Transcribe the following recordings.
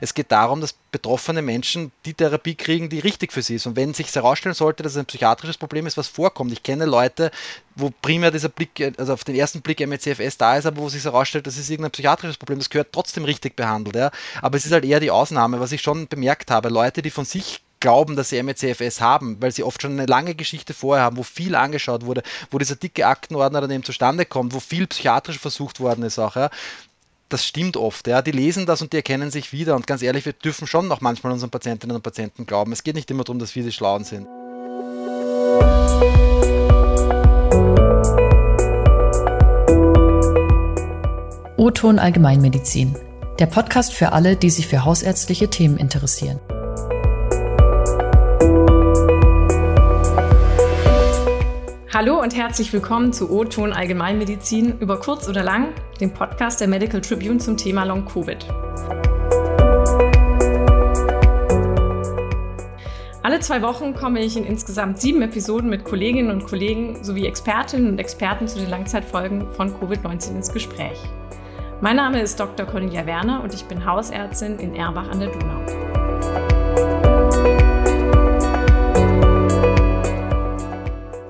Es geht darum, dass betroffene Menschen die Therapie kriegen, die richtig für sie ist. Und wenn sich herausstellen sollte, dass es ein psychiatrisches Problem ist, was vorkommt, ich kenne Leute, wo primär dieser Blick, also auf den ersten Blick MECFS da ist, aber wo sich herausstellt, das ist irgendein psychiatrisches Problem, das gehört trotzdem richtig behandelt. Ja. Aber es ist halt eher die Ausnahme, was ich schon bemerkt habe. Leute, die von sich glauben, dass sie MECFS haben, weil sie oft schon eine lange Geschichte vorher haben, wo viel angeschaut wurde, wo dieser dicke Aktenordner dann eben zustande kommt, wo viel psychiatrisch versucht worden ist auch. Ja. Das stimmt oft, ja. Die lesen das und die erkennen sich wieder. Und ganz ehrlich, wir dürfen schon noch manchmal unseren Patientinnen und Patienten glauben. Es geht nicht immer darum, dass wir die Schlauen sind. O-Ton Allgemeinmedizin. Der Podcast für alle, die sich für hausärztliche Themen interessieren. Hallo und herzlich willkommen zu O-Ton Allgemeinmedizin über kurz oder lang, dem Podcast der Medical Tribune zum Thema Long Covid. Alle zwei Wochen komme ich in insgesamt sieben Episoden mit Kolleginnen und Kollegen sowie Expertinnen und Experten zu den Langzeitfolgen von Covid-19 ins Gespräch. Mein Name ist Dr. Cornelia Werner und ich bin Hausärztin in Erbach an der Donau.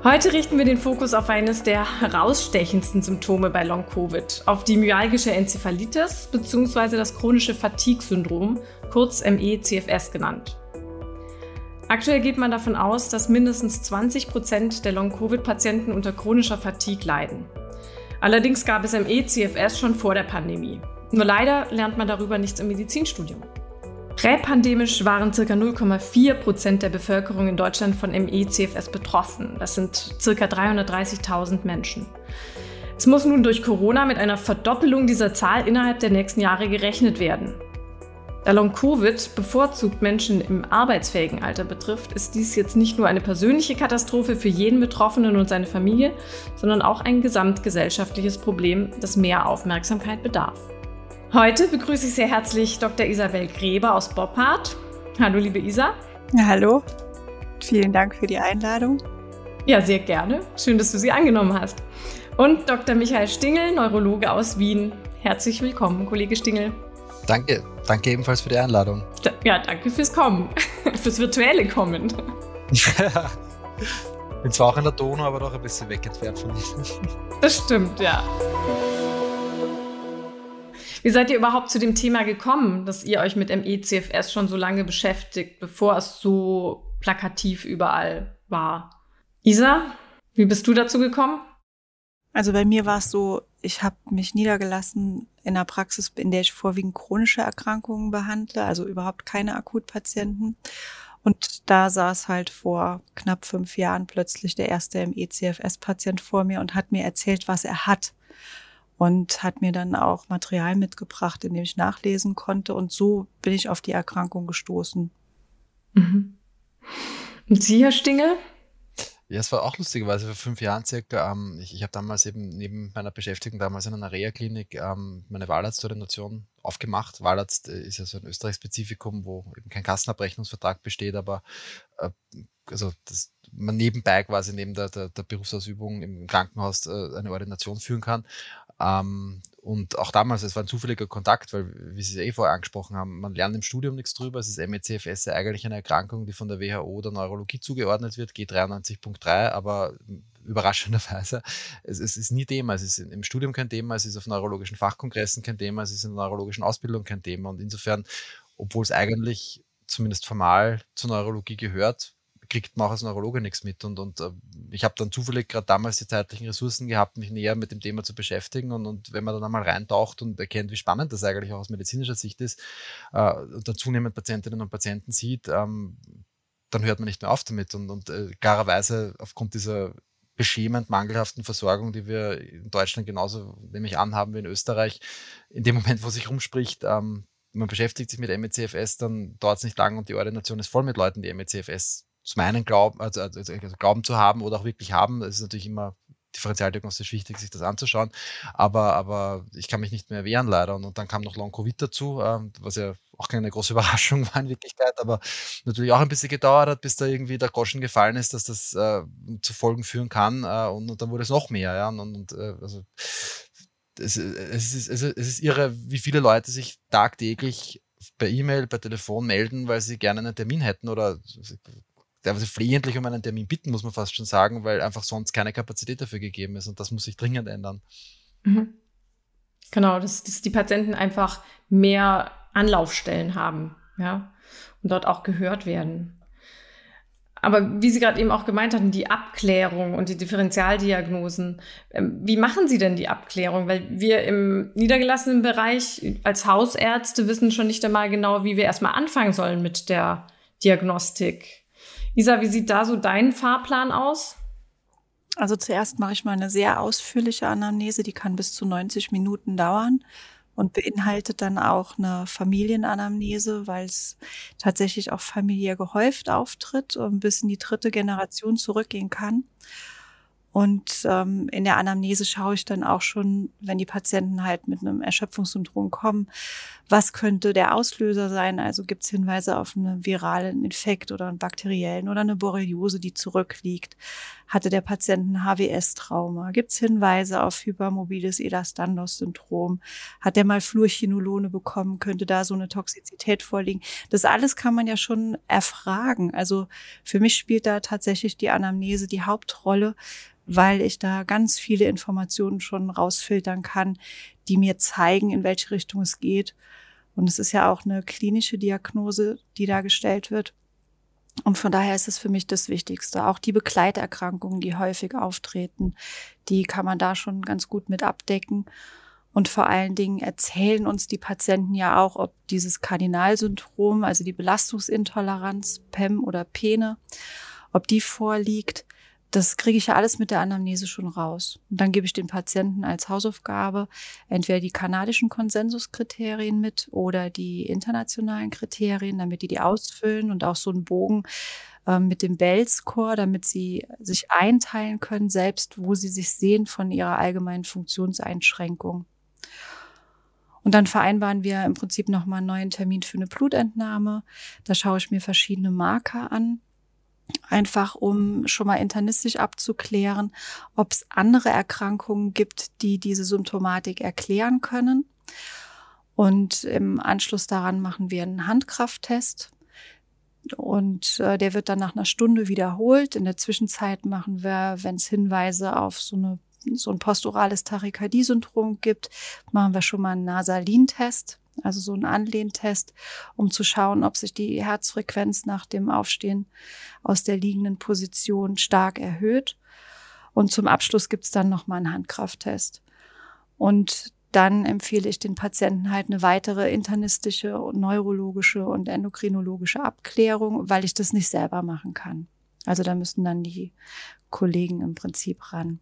Heute richten wir den Fokus auf eines der herausstechendsten Symptome bei Long-Covid, auf die myalgische Enzephalitis bzw. das chronische Fatigue-Syndrom, kurz ME-CFS genannt. Aktuell geht man davon aus, dass mindestens 20 Prozent der Long-Covid-Patienten unter chronischer Fatigue leiden. Allerdings gab es ME-CFS schon vor der Pandemie. Nur leider lernt man darüber nichts im Medizinstudium. Präpandemisch waren ca. 0,4 Prozent der Bevölkerung in Deutschland von ME-CFS betroffen. Das sind ca. 330.000 Menschen. Es muss nun durch Corona mit einer Verdoppelung dieser Zahl innerhalb der nächsten Jahre gerechnet werden. Da Long-Covid bevorzugt Menschen im arbeitsfähigen Alter betrifft, ist dies jetzt nicht nur eine persönliche Katastrophe für jeden Betroffenen und seine Familie, sondern auch ein gesamtgesellschaftliches Problem, das mehr Aufmerksamkeit bedarf. Heute begrüße ich sehr herzlich Dr. Isabel Gräber aus Boppard. Hallo, liebe Isa. Ja, hallo. Vielen Dank für die Einladung. Ja, sehr gerne. Schön, dass du sie angenommen hast. Und Dr. Michael Stingel, Neurologe aus Wien. Herzlich willkommen, Kollege Stingel. Danke, danke ebenfalls für die Einladung. Ja, danke fürs Kommen, fürs virtuelle Kommen. Ja. Bin zwar auch in der Donau, aber doch ein bisschen weg entfernt von Ihnen. Das stimmt, ja. Wie seid ihr überhaupt zu dem Thema gekommen, dass ihr euch mit ME-CFS schon so lange beschäftigt, bevor es so plakativ überall war? Isa, wie bist du dazu gekommen? Also bei mir war es so, ich habe mich niedergelassen in einer Praxis, in der ich vorwiegend chronische Erkrankungen behandle, also überhaupt keine Akutpatienten. Und da saß halt vor knapp fünf Jahren plötzlich der erste ME-CFS-Patient vor mir und hat mir erzählt, was er hat und hat mir dann auch Material mitgebracht, in dem ich nachlesen konnte. Und so bin ich auf die Erkrankung gestoßen. Mhm. Und Sie, Herr Stingel? Ja, es war auch lustigerweise vor fünf Jahren circa. Ähm, ich ich habe damals eben neben meiner Beschäftigung damals in einer Reha-Klinik ähm, meine Wahlarztordination aufgemacht. Wahlarzt äh, ist ja so ein Österreich-Spezifikum, wo eben kein Kassenabrechnungsvertrag besteht, aber äh, also das, man nebenbei quasi neben der, der, der Berufsausübung im Krankenhaus äh, eine Ordination führen kann. Ähm, und auch damals, es war ein zufälliger Kontakt, weil, wie Sie es eh vorher angesprochen haben, man lernt im Studium nichts drüber. Es ist MECFS eigentlich eine Erkrankung, die von der WHO der Neurologie zugeordnet wird, G93.3, aber überraschenderweise, es, es, ist nie Thema. Es ist im Studium kein Thema, es ist auf neurologischen Fachkongressen kein Thema, es ist in der neurologischen Ausbildung kein Thema. Und insofern, obwohl es eigentlich zumindest formal zur Neurologie gehört, kriegt man auch als Neurologe nichts mit. Und, und äh, ich habe dann zufällig gerade damals die zeitlichen Ressourcen gehabt, mich näher mit dem Thema zu beschäftigen. Und, und wenn man dann einmal reintaucht und erkennt, wie spannend das eigentlich auch aus medizinischer Sicht ist, äh, und dann zunehmend Patientinnen und Patienten sieht, ähm, dann hört man nicht mehr auf damit. Und, und äh, klarerweise aufgrund dieser beschämend mangelhaften Versorgung, die wir in Deutschland genauso, nämlich an, haben wie in Österreich, in dem Moment, wo sich rumspricht, ähm, man beschäftigt sich mit MECFS, dann dauert es nicht lang und die Ordination ist voll mit Leuten, die MECFS zum einen glauben, also, also, also, glauben zu haben oder auch wirklich haben. Das ist natürlich immer differenzialdiagnostisch wichtig, sich das anzuschauen. Aber, aber ich kann mich nicht mehr wehren, leider. Und, und dann kam noch Long-Covid dazu, ähm, was ja auch keine große Überraschung war in Wirklichkeit, aber natürlich auch ein bisschen gedauert hat, bis da irgendwie der Groschen gefallen ist, dass das äh, zu Folgen führen kann. Äh, und, und, dann wurde es noch mehr. Ja? Und, und äh, also es, es, ist, es, ist irre, wie viele Leute sich tagtäglich per E-Mail, per Telefon melden, weil sie gerne einen Termin hätten oder teilweise flehentlich um einen Termin bitten, muss man fast schon sagen, weil einfach sonst keine Kapazität dafür gegeben ist und das muss sich dringend ändern. Mhm. Genau, dass, dass die Patienten einfach mehr Anlaufstellen haben, ja, und dort auch gehört werden. Aber wie Sie gerade eben auch gemeint hatten, die Abklärung und die Differentialdiagnosen, ähm, wie machen Sie denn die Abklärung? Weil wir im niedergelassenen Bereich als Hausärzte wissen schon nicht einmal genau, wie wir erstmal anfangen sollen mit der Diagnostik. Isa, wie sieht da so dein Fahrplan aus? Also zuerst mache ich mal eine sehr ausführliche Anamnese, die kann bis zu 90 Minuten dauern und beinhaltet dann auch eine Familienanamnese, weil es tatsächlich auch familiär gehäuft auftritt und bis in die dritte Generation zurückgehen kann. Und ähm, in der Anamnese schaue ich dann auch schon, wenn die Patienten halt mit einem Erschöpfungssyndrom kommen, was könnte der Auslöser sein? Also gibt es Hinweise auf einen viralen Infekt oder einen bakteriellen oder eine Borreliose, die zurückliegt? Hatte der Patient ein HWS-Trauma? Gibt es Hinweise auf hypermobiles Ehlers-Danlos-Syndrom? Hat der mal Fluorchinolone bekommen? Könnte da so eine Toxizität vorliegen? Das alles kann man ja schon erfragen. Also für mich spielt da tatsächlich die Anamnese die Hauptrolle, weil ich da ganz viele Informationen schon rausfiltern kann, die mir zeigen, in welche Richtung es geht. Und es ist ja auch eine klinische Diagnose, die da gestellt wird. Und von daher ist es für mich das Wichtigste. Auch die Begleiterkrankungen, die häufig auftreten, die kann man da schon ganz gut mit abdecken. Und vor allen Dingen erzählen uns die Patienten ja auch, ob dieses Kardinalsyndrom, also die Belastungsintoleranz, PEM oder PENE, ob die vorliegt das kriege ich ja alles mit der Anamnese schon raus. Und dann gebe ich den Patienten als Hausaufgabe entweder die kanadischen Konsensuskriterien mit oder die internationalen Kriterien, damit die die ausfüllen und auch so einen Bogen äh, mit dem Bell-Score, damit sie sich einteilen können, selbst wo sie sich sehen von ihrer allgemeinen Funktionseinschränkung. Und dann vereinbaren wir im Prinzip nochmal einen neuen Termin für eine Blutentnahme. Da schaue ich mir verschiedene Marker an einfach um schon mal internistisch abzuklären, ob es andere Erkrankungen gibt, die diese Symptomatik erklären können. Und im Anschluss daran machen wir einen Handkrafttest. Und äh, der wird dann nach einer Stunde wiederholt. In der Zwischenzeit machen wir, wenn es Hinweise auf so eine so ein posturales Tachykardie-Syndrom gibt, machen wir schon mal einen Nasalin-Test also so ein Anlehntest, um zu schauen, ob sich die Herzfrequenz nach dem Aufstehen aus der liegenden Position stark erhöht. Und zum Abschluss gibt's dann nochmal einen Handkrafttest. Und dann empfehle ich den Patienten halt eine weitere internistische und neurologische und endokrinologische Abklärung, weil ich das nicht selber machen kann. Also da müssen dann die Kollegen im Prinzip ran.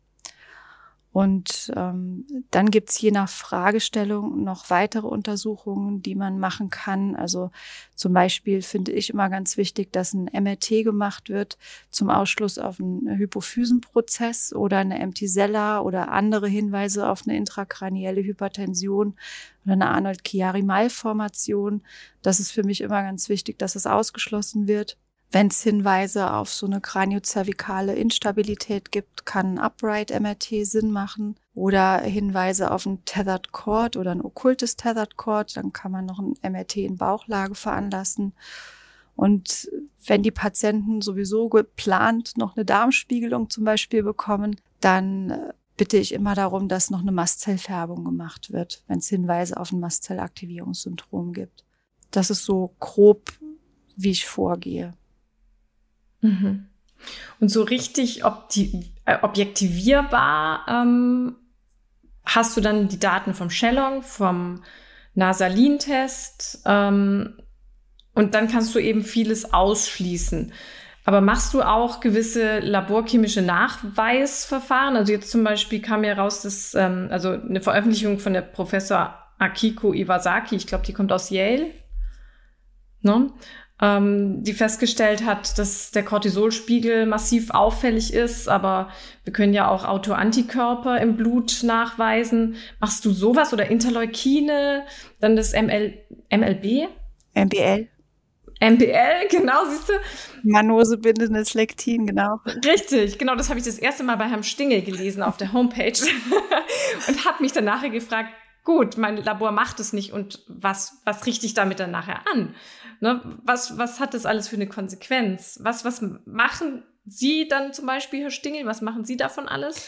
Und ähm, dann gibt's je nach Fragestellung noch weitere Untersuchungen, die man machen kann. Also zum Beispiel finde ich immer ganz wichtig, dass ein MRT gemacht wird zum Ausschluss auf einen Hypophysenprozess oder eine MT-Sella oder andere Hinweise auf eine intrakranielle Hypertension oder eine Arnold-Chiari-Malformation. Das ist für mich immer ganz wichtig, dass es ausgeschlossen wird. Wenn es Hinweise auf so eine kraniozervikale Instabilität gibt, kann Upright MRT Sinn machen. Oder Hinweise auf ein Tethered Cord oder ein okkultes Tethered Cord, dann kann man noch ein MRT in Bauchlage veranlassen. Und wenn die Patienten sowieso geplant noch eine Darmspiegelung zum Beispiel bekommen, dann äh, bitte ich immer darum, dass noch eine Mastzellfärbung gemacht wird, wenn es Hinweise auf ein Mastzellaktivierungssyndrom gibt. Das ist so grob, wie ich vorgehe. Mhm. Und so richtig äh, objektivierbar ähm, hast du dann die Daten vom Shellong, vom Nasalin-Test ähm, und dann kannst du eben vieles ausschließen. Aber machst du auch gewisse laborchemische Nachweisverfahren? Also jetzt zum Beispiel kam ja raus, dass, ähm, also eine Veröffentlichung von der Professor Akiko Iwasaki, ich glaube, die kommt aus Yale, ne? Ähm, die festgestellt hat, dass der Cortisolspiegel massiv auffällig ist, aber wir können ja auch Autoantikörper im Blut nachweisen. Machst du sowas oder Interleukine, dann das ML, MLB? MBL. MBL, genau, siehst du? Manosebindendes Lektin, genau. Richtig, genau, das habe ich das erste Mal bei Herrn Stingel gelesen auf der Homepage und habe mich dann nachher gefragt, gut, mein Labor macht es nicht und was, was richte ich damit dann nachher an? Ne? Was, was hat das alles für eine Konsequenz? Was, was machen Sie dann zum Beispiel, Herr Stingel, was machen Sie davon alles?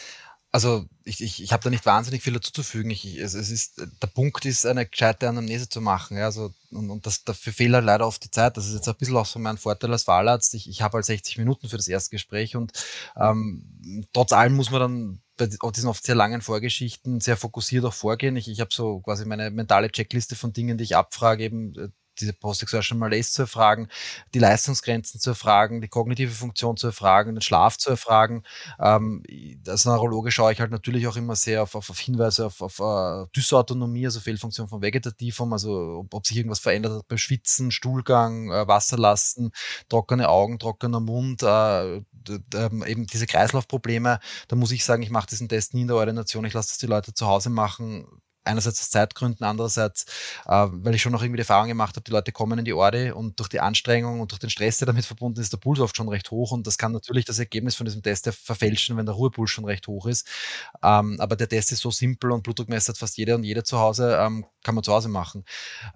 Also ich, ich, ich habe da nicht wahnsinnig viel dazu zu fügen. Ich, es, es ist, der Punkt ist, eine gescheite Anamnese zu machen. Ja, also, und, und das, dafür fehlt halt leider oft die Zeit. Das ist jetzt ein bisschen auch so mein Vorteil als Wahlarzt. Ich, ich habe halt 60 Minuten für das Erstgespräch und ähm, trotz allem muss man dann bei diesen oft sehr langen Vorgeschichten sehr fokussiert auch vorgehen. Ich, ich habe so quasi meine mentale Checkliste von Dingen, die ich abfrage, eben äh, diese Post-Exertion Malaise zu erfragen, die Leistungsgrenzen zu erfragen, die kognitive Funktion zu erfragen, den Schlaf zu erfragen. Ähm, als Neurologe schaue ich halt natürlich auch immer sehr auf, auf, auf Hinweise auf, auf uh, Dysautonomie, also Fehlfunktion von Vegetativum, also ob, ob, sich irgendwas verändert hat beim Schwitzen, Stuhlgang, äh, Wasserlassen, trockene Augen, trockener Mund, äh, eben diese Kreislaufprobleme. Da muss ich sagen, ich mache diesen Test nie in der Ordination, ich lasse das die Leute zu Hause machen einerseits aus Zeitgründen, andererseits, äh, weil ich schon noch irgendwie die Erfahrung gemacht habe, die Leute kommen in die Orde und durch die Anstrengung und durch den Stress, der damit verbunden ist, der Puls oft schon recht hoch und das kann natürlich das Ergebnis von diesem Test verfälschen, wenn der Ruhepuls schon recht hoch ist. Ähm, aber der Test ist so simpel und Blutdruckmesser hat fast jeder und jeder zu Hause, ähm, kann man zu Hause machen.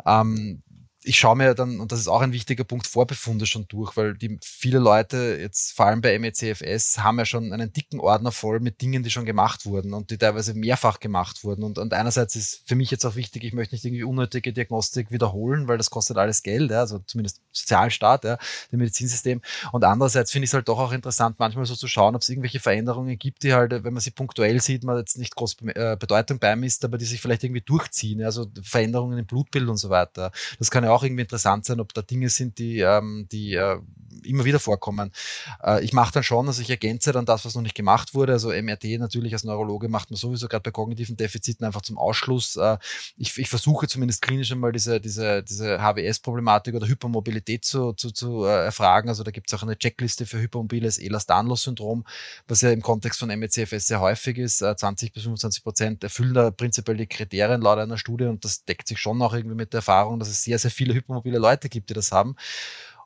Ähm, ich schaue mir dann, und das ist auch ein wichtiger Punkt, Vorbefunde schon durch, weil die viele Leute, jetzt vor allem bei MECFS, haben ja schon einen dicken Ordner voll mit Dingen, die schon gemacht wurden und die teilweise mehrfach gemacht wurden. Und, und einerseits ist für mich jetzt auch wichtig, ich möchte nicht irgendwie unnötige Diagnostik wiederholen, weil das kostet alles Geld, ja, also zumindest Sozialstaat, ja, dem Medizinsystem. Und andererseits finde ich es halt doch auch interessant, manchmal so zu schauen, ob es irgendwelche Veränderungen gibt, die halt, wenn man sie punktuell sieht, man jetzt nicht groß äh, Bedeutung beimisst, aber die sich vielleicht irgendwie durchziehen, also Veränderungen im Blutbild und so weiter. Das kann ja auch irgendwie interessant sein, ob da Dinge sind, die, ähm, die äh, immer wieder vorkommen. Äh, ich mache dann schon, also ich ergänze dann das, was noch nicht gemacht wurde. Also MRT natürlich als Neurologe macht man sowieso gerade bei kognitiven Defiziten einfach zum Ausschluss. Äh, ich, ich, versuche zumindest klinisch einmal diese, diese, diese HWS-Problematik oder Hypermobilität zu, zu, zu äh, erfragen. Also da gibt es auch eine Checkliste für hypermobiles Ehlers-Danlos-Syndrom, was ja im Kontext von MECFS sehr häufig ist. 20 bis 25 Prozent erfüllen da prinzipiell die Kriterien laut einer Studie und das deckt sich schon auch irgendwie mit der Erfahrung, dass es sehr, sehr viele hypermobile Leute gibt, die das haben.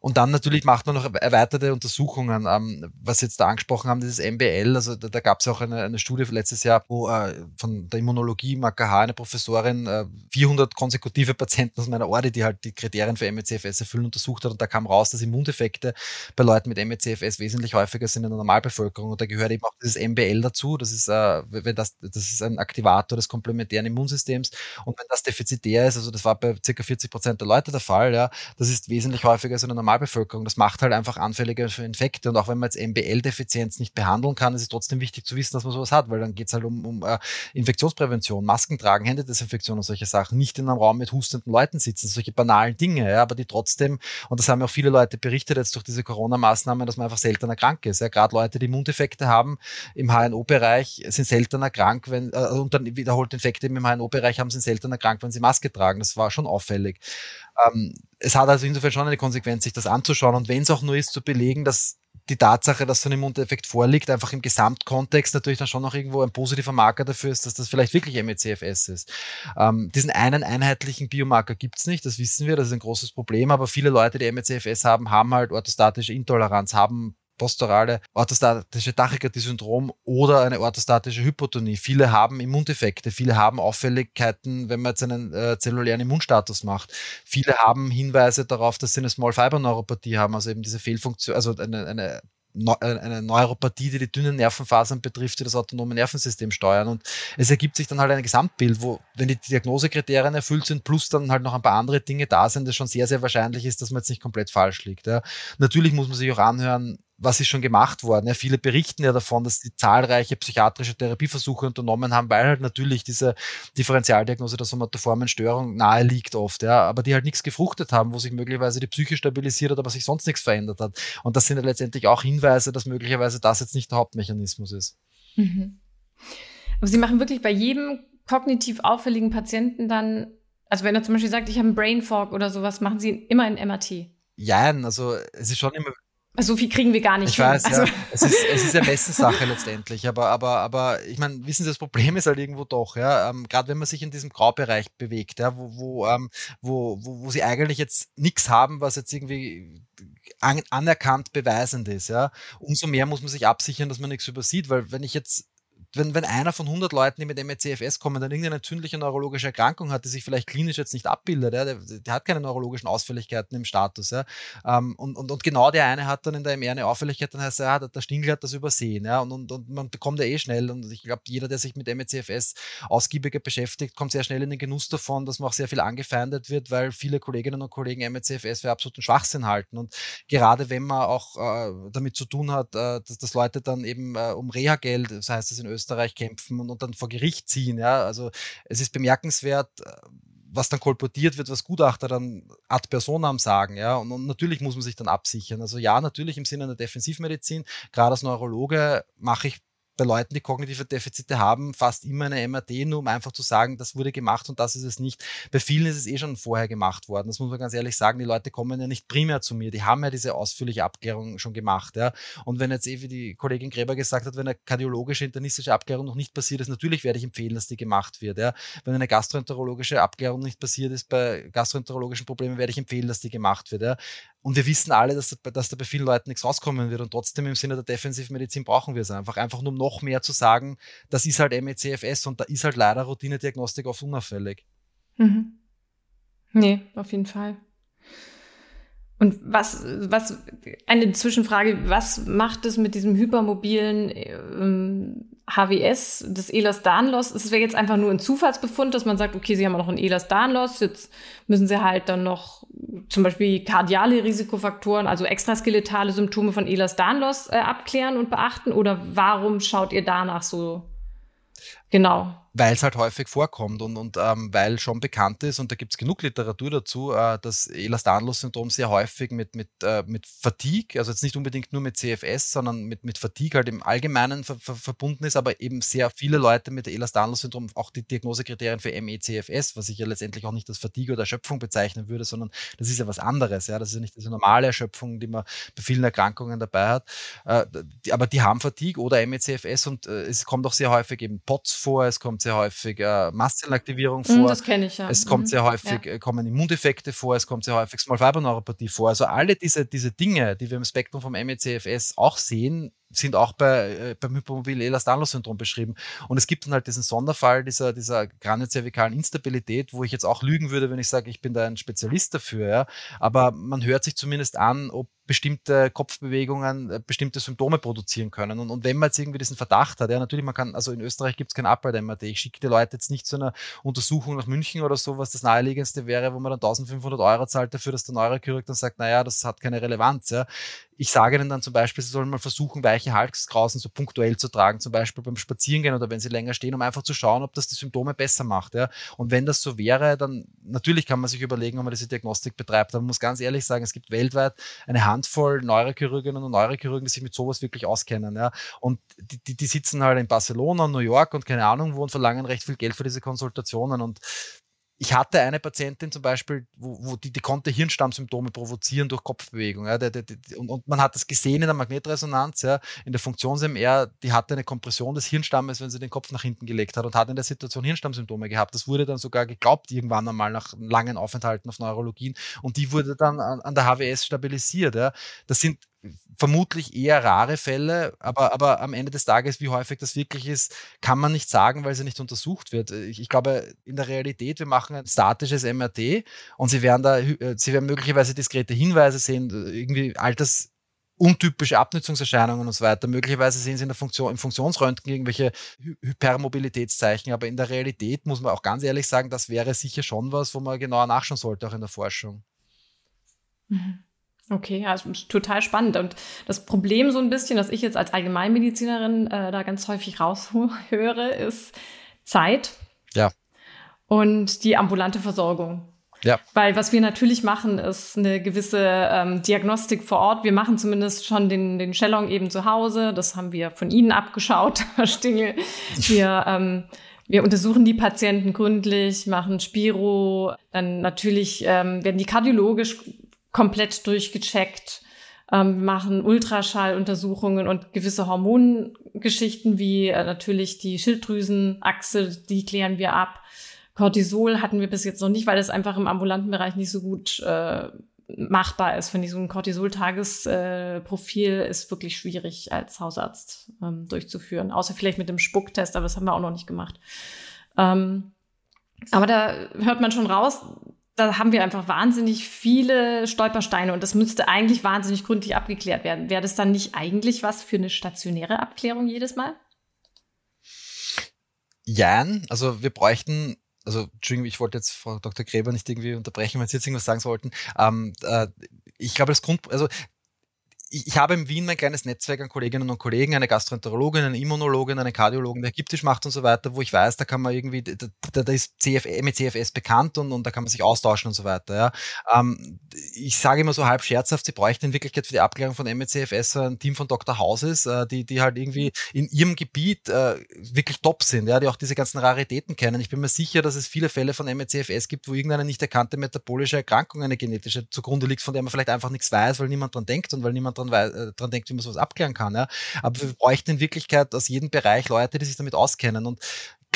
Und dann natürlich macht man noch erweiterte Untersuchungen, ähm, was Sie jetzt da angesprochen haben, dieses MBL. Also da, da gab es auch eine, eine, Studie letztes Jahr, wo äh, von der Immunologie im AKH eine Professorin äh, 400 konsekutive Patienten aus meiner Orde, die halt die Kriterien für MECFS erfüllen, untersucht hat. Und da kam raus, dass Immundefekte bei Leuten mit MECFS wesentlich häufiger sind in der Normalbevölkerung. Und da gehört eben auch dieses MBL dazu. Das ist, äh, wenn das, das ist ein Aktivator des komplementären Immunsystems. Und wenn das defizitär ist, also das war bei ca. 40 Prozent der Leute der Fall, ja, das ist wesentlich häufiger als in der Normalbevölkerung Normalbevölkerung. Das macht halt einfach anfälliger für Infekte. Und auch wenn man jetzt MBL-Defizienz nicht behandeln kann, ist es trotzdem wichtig zu wissen, dass man sowas hat, weil dann geht es halt um, um uh, Infektionsprävention, Masken tragen, Händedesinfektion und solche Sachen. Nicht in einem Raum mit hustenden Leuten sitzen, solche banalen Dinge, ja, aber die trotzdem, und das haben ja auch viele Leute berichtet jetzt durch diese Corona-Maßnahmen, dass man einfach seltener krank ist. Ja. Gerade Leute, die Immuneffekte haben im HNO-Bereich, sind seltener krank, wenn, äh, und dann wiederholt Infekte im HNO-Bereich haben, sind seltener krank, wenn sie Maske tragen. Das war schon auffällig. Ähm, es hat also insofern schon eine Konsequenz, sich das anzuschauen und wenn es auch nur ist, zu belegen, dass die Tatsache, dass so ein Immuneffekt vorliegt, einfach im Gesamtkontext natürlich dann schon noch irgendwo ein positiver Marker dafür ist, dass das vielleicht wirklich MECFS ist. Ähm, diesen einen einheitlichen Biomarker gibt es nicht, das wissen wir, das ist ein großes Problem, aber viele Leute, die MECFS haben, haben halt orthostatische Intoleranz, haben posturale orthostatische Tachykardie-Syndrom oder eine orthostatische Hypotonie. Viele haben Immundefekte, viele haben Auffälligkeiten, wenn man jetzt einen äh, zellulären Immunstatus macht. Viele haben Hinweise darauf, dass sie eine Small Fiber Neuropathie haben, also eben diese Fehlfunktion, also eine, eine eine Neuropathie, die die dünnen Nervenfasern betrifft, die das autonome Nervensystem steuern. Und es ergibt sich dann halt ein Gesamtbild, wo, wenn die Diagnosekriterien erfüllt sind, plus dann halt noch ein paar andere Dinge da sind, es schon sehr, sehr wahrscheinlich ist, dass man jetzt nicht komplett falsch liegt. Ja. Natürlich muss man sich auch anhören, was ist schon gemacht worden. Ja, viele berichten ja davon, dass sie zahlreiche psychiatrische Therapieversuche unternommen haben, weil halt natürlich diese Differentialdiagnose der somatoformen Störung nahe liegt oft, ja, aber die halt nichts gefruchtet haben, wo sich möglicherweise die Psyche stabilisiert hat, aber sich sonst nichts verändert hat. Und das sind ja letztendlich auch Hinweise, dass möglicherweise das jetzt nicht der Hauptmechanismus ist. Mhm. Aber Sie machen wirklich bei jedem kognitiv auffälligen Patienten dann, also wenn er zum Beispiel sagt, ich habe einen Brain Fog oder sowas, machen Sie immer ein MRT? Ja, also es ist schon immer so viel kriegen wir gar nicht. Ich hin. weiß, also. ja. Es ist, es ist Ermessenssache letztendlich. Aber, aber, aber ich meine, wissen Sie, das Problem ist halt irgendwo doch, ja. Ähm, Gerade wenn man sich in diesem Graubereich bewegt, ja, wo, wo, ähm, wo, wo, wo sie eigentlich jetzt nichts haben, was jetzt irgendwie an, anerkannt beweisend ist, ja. Umso mehr muss man sich absichern, dass man nichts übersieht, weil wenn ich jetzt wenn, wenn einer von 100 Leuten, die mit MECFS kommen, dann irgendeine entzündliche neurologische Erkrankung hat, die sich vielleicht klinisch jetzt nicht abbildet, ja, der, der, hat keine neurologischen Ausfälligkeiten im Status. Ja, ähm, und, und, und genau der eine hat dann in der MR eine Auffälligkeit, dann heißt er, ja, der Stingel hat das übersehen. Ja, und, und, und man bekommt ja eh schnell. Und ich glaube, jeder, der sich mit MECFS ausgiebiger beschäftigt, kommt sehr schnell in den Genuss davon, dass man auch sehr viel angefeindet wird, weil viele Kolleginnen und Kollegen MECFS für absoluten Schwachsinn halten. Und gerade wenn man auch äh, damit zu tun hat, äh, dass, dass Leute dann eben äh, um Reha-Geld, das heißt es in Österreich, kämpfen und, und dann vor Gericht ziehen. Ja? Also es ist bemerkenswert, äh, was dann kolportiert wird, was Gutachter dann ad personam sagen, ja, und, und, natürlich muss man sich dann absichern. Also ja, natürlich im Sinne der Defensivmedizin, gerade als Neurologe mache ich bei Leuten, die kognitive Defizite haben, fast immer eine MRT, nur um einfach zu sagen, das wurde gemacht und das ist es nicht. Bei vielen ist es eh schon vorher gemacht worden. Das muss man ganz ehrlich sagen. Die Leute kommen ja nicht primär zu mir. Die haben ja diese ausführliche Abklärung schon gemacht. Ja. Und wenn jetzt eh, wie die Kollegin Gräber gesagt hat, wenn eine kardiologische, internistische Abklärung noch nicht passiert ist, natürlich werde ich empfehlen, dass die gemacht wird. Ja. Wenn eine gastroenterologische Abklärung nicht passiert ist, bei gastroenterologischen Problemen werde ich empfehlen, dass die gemacht wird. Ja. Und wir wissen alle, dass, dass da bei vielen Leuten nichts rauskommen wird. Und trotzdem im Sinne der Defensivmedizin brauchen wir es einfach. Einfach nur um noch mehr zu sagen, das ist halt MECFS und da ist halt leider Routinediagnostik oft unauffällig. Mhm. Nee, auf jeden Fall. Und was, was, eine Zwischenfrage, was macht es mit diesem hypermobilen ähm, HWS des Ehlers-Danlos? Es wäre jetzt einfach nur ein Zufallsbefund, dass man sagt, okay, Sie haben noch ein Ehlers-Danlos, jetzt müssen Sie halt dann noch zum Beispiel kardiale Risikofaktoren, also extraskeletale Symptome von Ehlers-Danlos äh, abklären und beachten? Oder warum schaut ihr danach so genau? weil es halt häufig vorkommt und, und ähm, weil schon bekannt ist, und da gibt es genug Literatur dazu, äh, dass Ehlers-Danlos-Syndrom sehr häufig mit, mit, äh, mit Fatigue, also jetzt nicht unbedingt nur mit CFS, sondern mit, mit Fatigue halt im Allgemeinen ver ver verbunden ist, aber eben sehr viele Leute mit Ehlers-Danlos-Syndrom auch die Diagnosekriterien für ME-CFS, was ich ja letztendlich auch nicht als Fatigue oder Erschöpfung bezeichnen würde, sondern das ist ja was anderes. Ja? Das ist ja nicht diese normale Erschöpfung, die man bei vielen Erkrankungen dabei hat. Äh, die, aber die haben Fatigue oder ME-CFS und äh, es kommt auch sehr häufig eben POTS vor, es kommt sehr häufig äh, Mastzellaktivierung mm, vor. Das kenne ich ja. Es kommt mhm. sehr häufig, ja. Äh, kommen Immundefekte vor, es kommt sehr häufig Small Fiber Neuropathie vor. Also alle diese, diese Dinge, die wir im Spektrum vom MECFS auch sehen, sind auch bei, äh, beim hypermobil Ehlers-Danlos-Syndrom beschrieben. Und es gibt dann halt diesen Sonderfall dieser, dieser kraniocervikalen Instabilität, wo ich jetzt auch lügen würde, wenn ich sage, ich bin da ein Spezialist dafür. Ja. Aber man hört sich zumindest an, ob bestimmte Kopfbewegungen äh, bestimmte Symptome produzieren können. Und, und wenn man jetzt irgendwie diesen Verdacht hat, ja, natürlich, man kann, also in Österreich gibt es kein Upright-MRT. Ich schicke die Leute jetzt nicht zu einer Untersuchung nach München oder so, was das naheliegendste wäre, wo man dann 1500 Euro zahlt dafür, dass der Neurochirurg dann sagt, naja, das hat keine Relevanz. Ja. Ich sage ihnen dann zum Beispiel, sie sollen mal versuchen, weiche Halskrausen so punktuell zu tragen, zum Beispiel beim Spazierengehen oder wenn sie länger stehen, um einfach zu schauen, ob das die Symptome besser macht. Ja. Und wenn das so wäre, dann natürlich kann man sich überlegen, ob man diese Diagnostik betreibt. Aber man muss ganz ehrlich sagen, es gibt weltweit eine Handvoll Neurochirurginnen und Neurochirurgen, die sich mit sowas wirklich auskennen. Ja. Und die, die, die sitzen halt in Barcelona, New York und keine Ahnung wo und verlangen recht viel Geld für diese Konsultationen. Und ich hatte eine Patientin zum Beispiel, wo, wo die, die konnte Hirnstammsymptome provozieren durch Kopfbewegung. Ja, der, der, der, und, und, man hat das gesehen in der Magnetresonanz, ja, in der Funktions-MR, die hatte eine Kompression des Hirnstammes, wenn sie den Kopf nach hinten gelegt hat und hat in der Situation Hirnstammsymptome gehabt. Das wurde dann sogar geglaubt, irgendwann einmal nach langen Aufenthalten auf Neurologien. Und die wurde dann an, an der HWS stabilisiert. Ja. Das sind vermutlich eher rare Fälle, aber, aber am Ende des Tages, wie häufig das wirklich ist, kann man nicht sagen, weil sie nicht untersucht wird. Ich, ich glaube, in der Realität, wir machen ein statisches MRT und sie werden da, äh, sie werden möglicherweise diskrete Hinweise sehen, irgendwie Alters, untypische Abnutzungserscheinungen und so weiter. Möglicherweise sehen Sie in der Funktion, im Funktionsröntgen irgendwelche Hypermobilitätszeichen, aber in der Realität muss man auch ganz ehrlich sagen, das wäre sicher schon was, wo man genauer nachschauen sollte, auch in der Forschung. Mhm. Okay, ja, ist total spannend. Und das Problem so ein bisschen, das ich jetzt als Allgemeinmedizinerin äh, da ganz häufig raushöre, ist Zeit. Ja. Und die ambulante Versorgung. Ja. Weil was wir natürlich machen, ist eine gewisse ähm, Diagnostik vor Ort. Wir machen zumindest schon den, den Shellong eben zu Hause. Das haben wir von Ihnen abgeschaut, Herr Stingel. Wir, ähm, wir untersuchen die Patienten gründlich, machen Spiro. Dann natürlich ähm, werden die kardiologisch komplett durchgecheckt, ähm, machen Ultraschalluntersuchungen und gewisse Hormongeschichten wie äh, natürlich die Schilddrüsenachse, die klären wir ab. Cortisol hatten wir bis jetzt noch nicht, weil es einfach im ambulanten Bereich nicht so gut äh, machbar ist, finde ich. So ein Cortisol-Tagesprofil äh, ist wirklich schwierig als Hausarzt ähm, durchzuführen. Außer vielleicht mit dem Spucktest, aber das haben wir auch noch nicht gemacht. Ähm, aber da hört man schon raus, da haben wir einfach wahnsinnig viele Stolpersteine und das müsste eigentlich wahnsinnig gründlich abgeklärt werden. Wäre das dann nicht eigentlich was für eine stationäre Abklärung jedes Mal? Jein, also wir bräuchten also Entschuldigung, ich wollte jetzt Frau Dr. Gräber nicht irgendwie unterbrechen, wenn Sie jetzt irgendwas sagen sollten. Ähm, äh, ich glaube, das Grund, also ich habe in Wien mein kleines Netzwerk an Kolleginnen und Kollegen, eine Gastroenterologin, eine Immunologin, eine Kardiologin, der Giptisch macht und so weiter, wo ich weiß, da kann man irgendwie, da, da ist CF, mit CFS bekannt und, und da kann man sich austauschen und so weiter. Ja. Ähm, ich sage immer so halb scherzhaft, sie bräuchten in Wirklichkeit für die Abklärung von MECFS ein Team von Dr. Hauses, äh, die, die halt irgendwie in ihrem Gebiet äh, wirklich top sind, ja, die auch diese ganzen Raritäten kennen. Ich bin mir sicher, dass es viele Fälle von MECFS gibt, wo irgendeine nicht erkannte metabolische Erkrankung, eine genetische zugrunde liegt, von der man vielleicht einfach nichts weiß, weil niemand dran denkt und weil niemand dran, äh, dran denkt, wie man sowas abklären kann. Ja. Aber wir bräuchten in Wirklichkeit aus jedem Bereich Leute, die sich damit auskennen. Und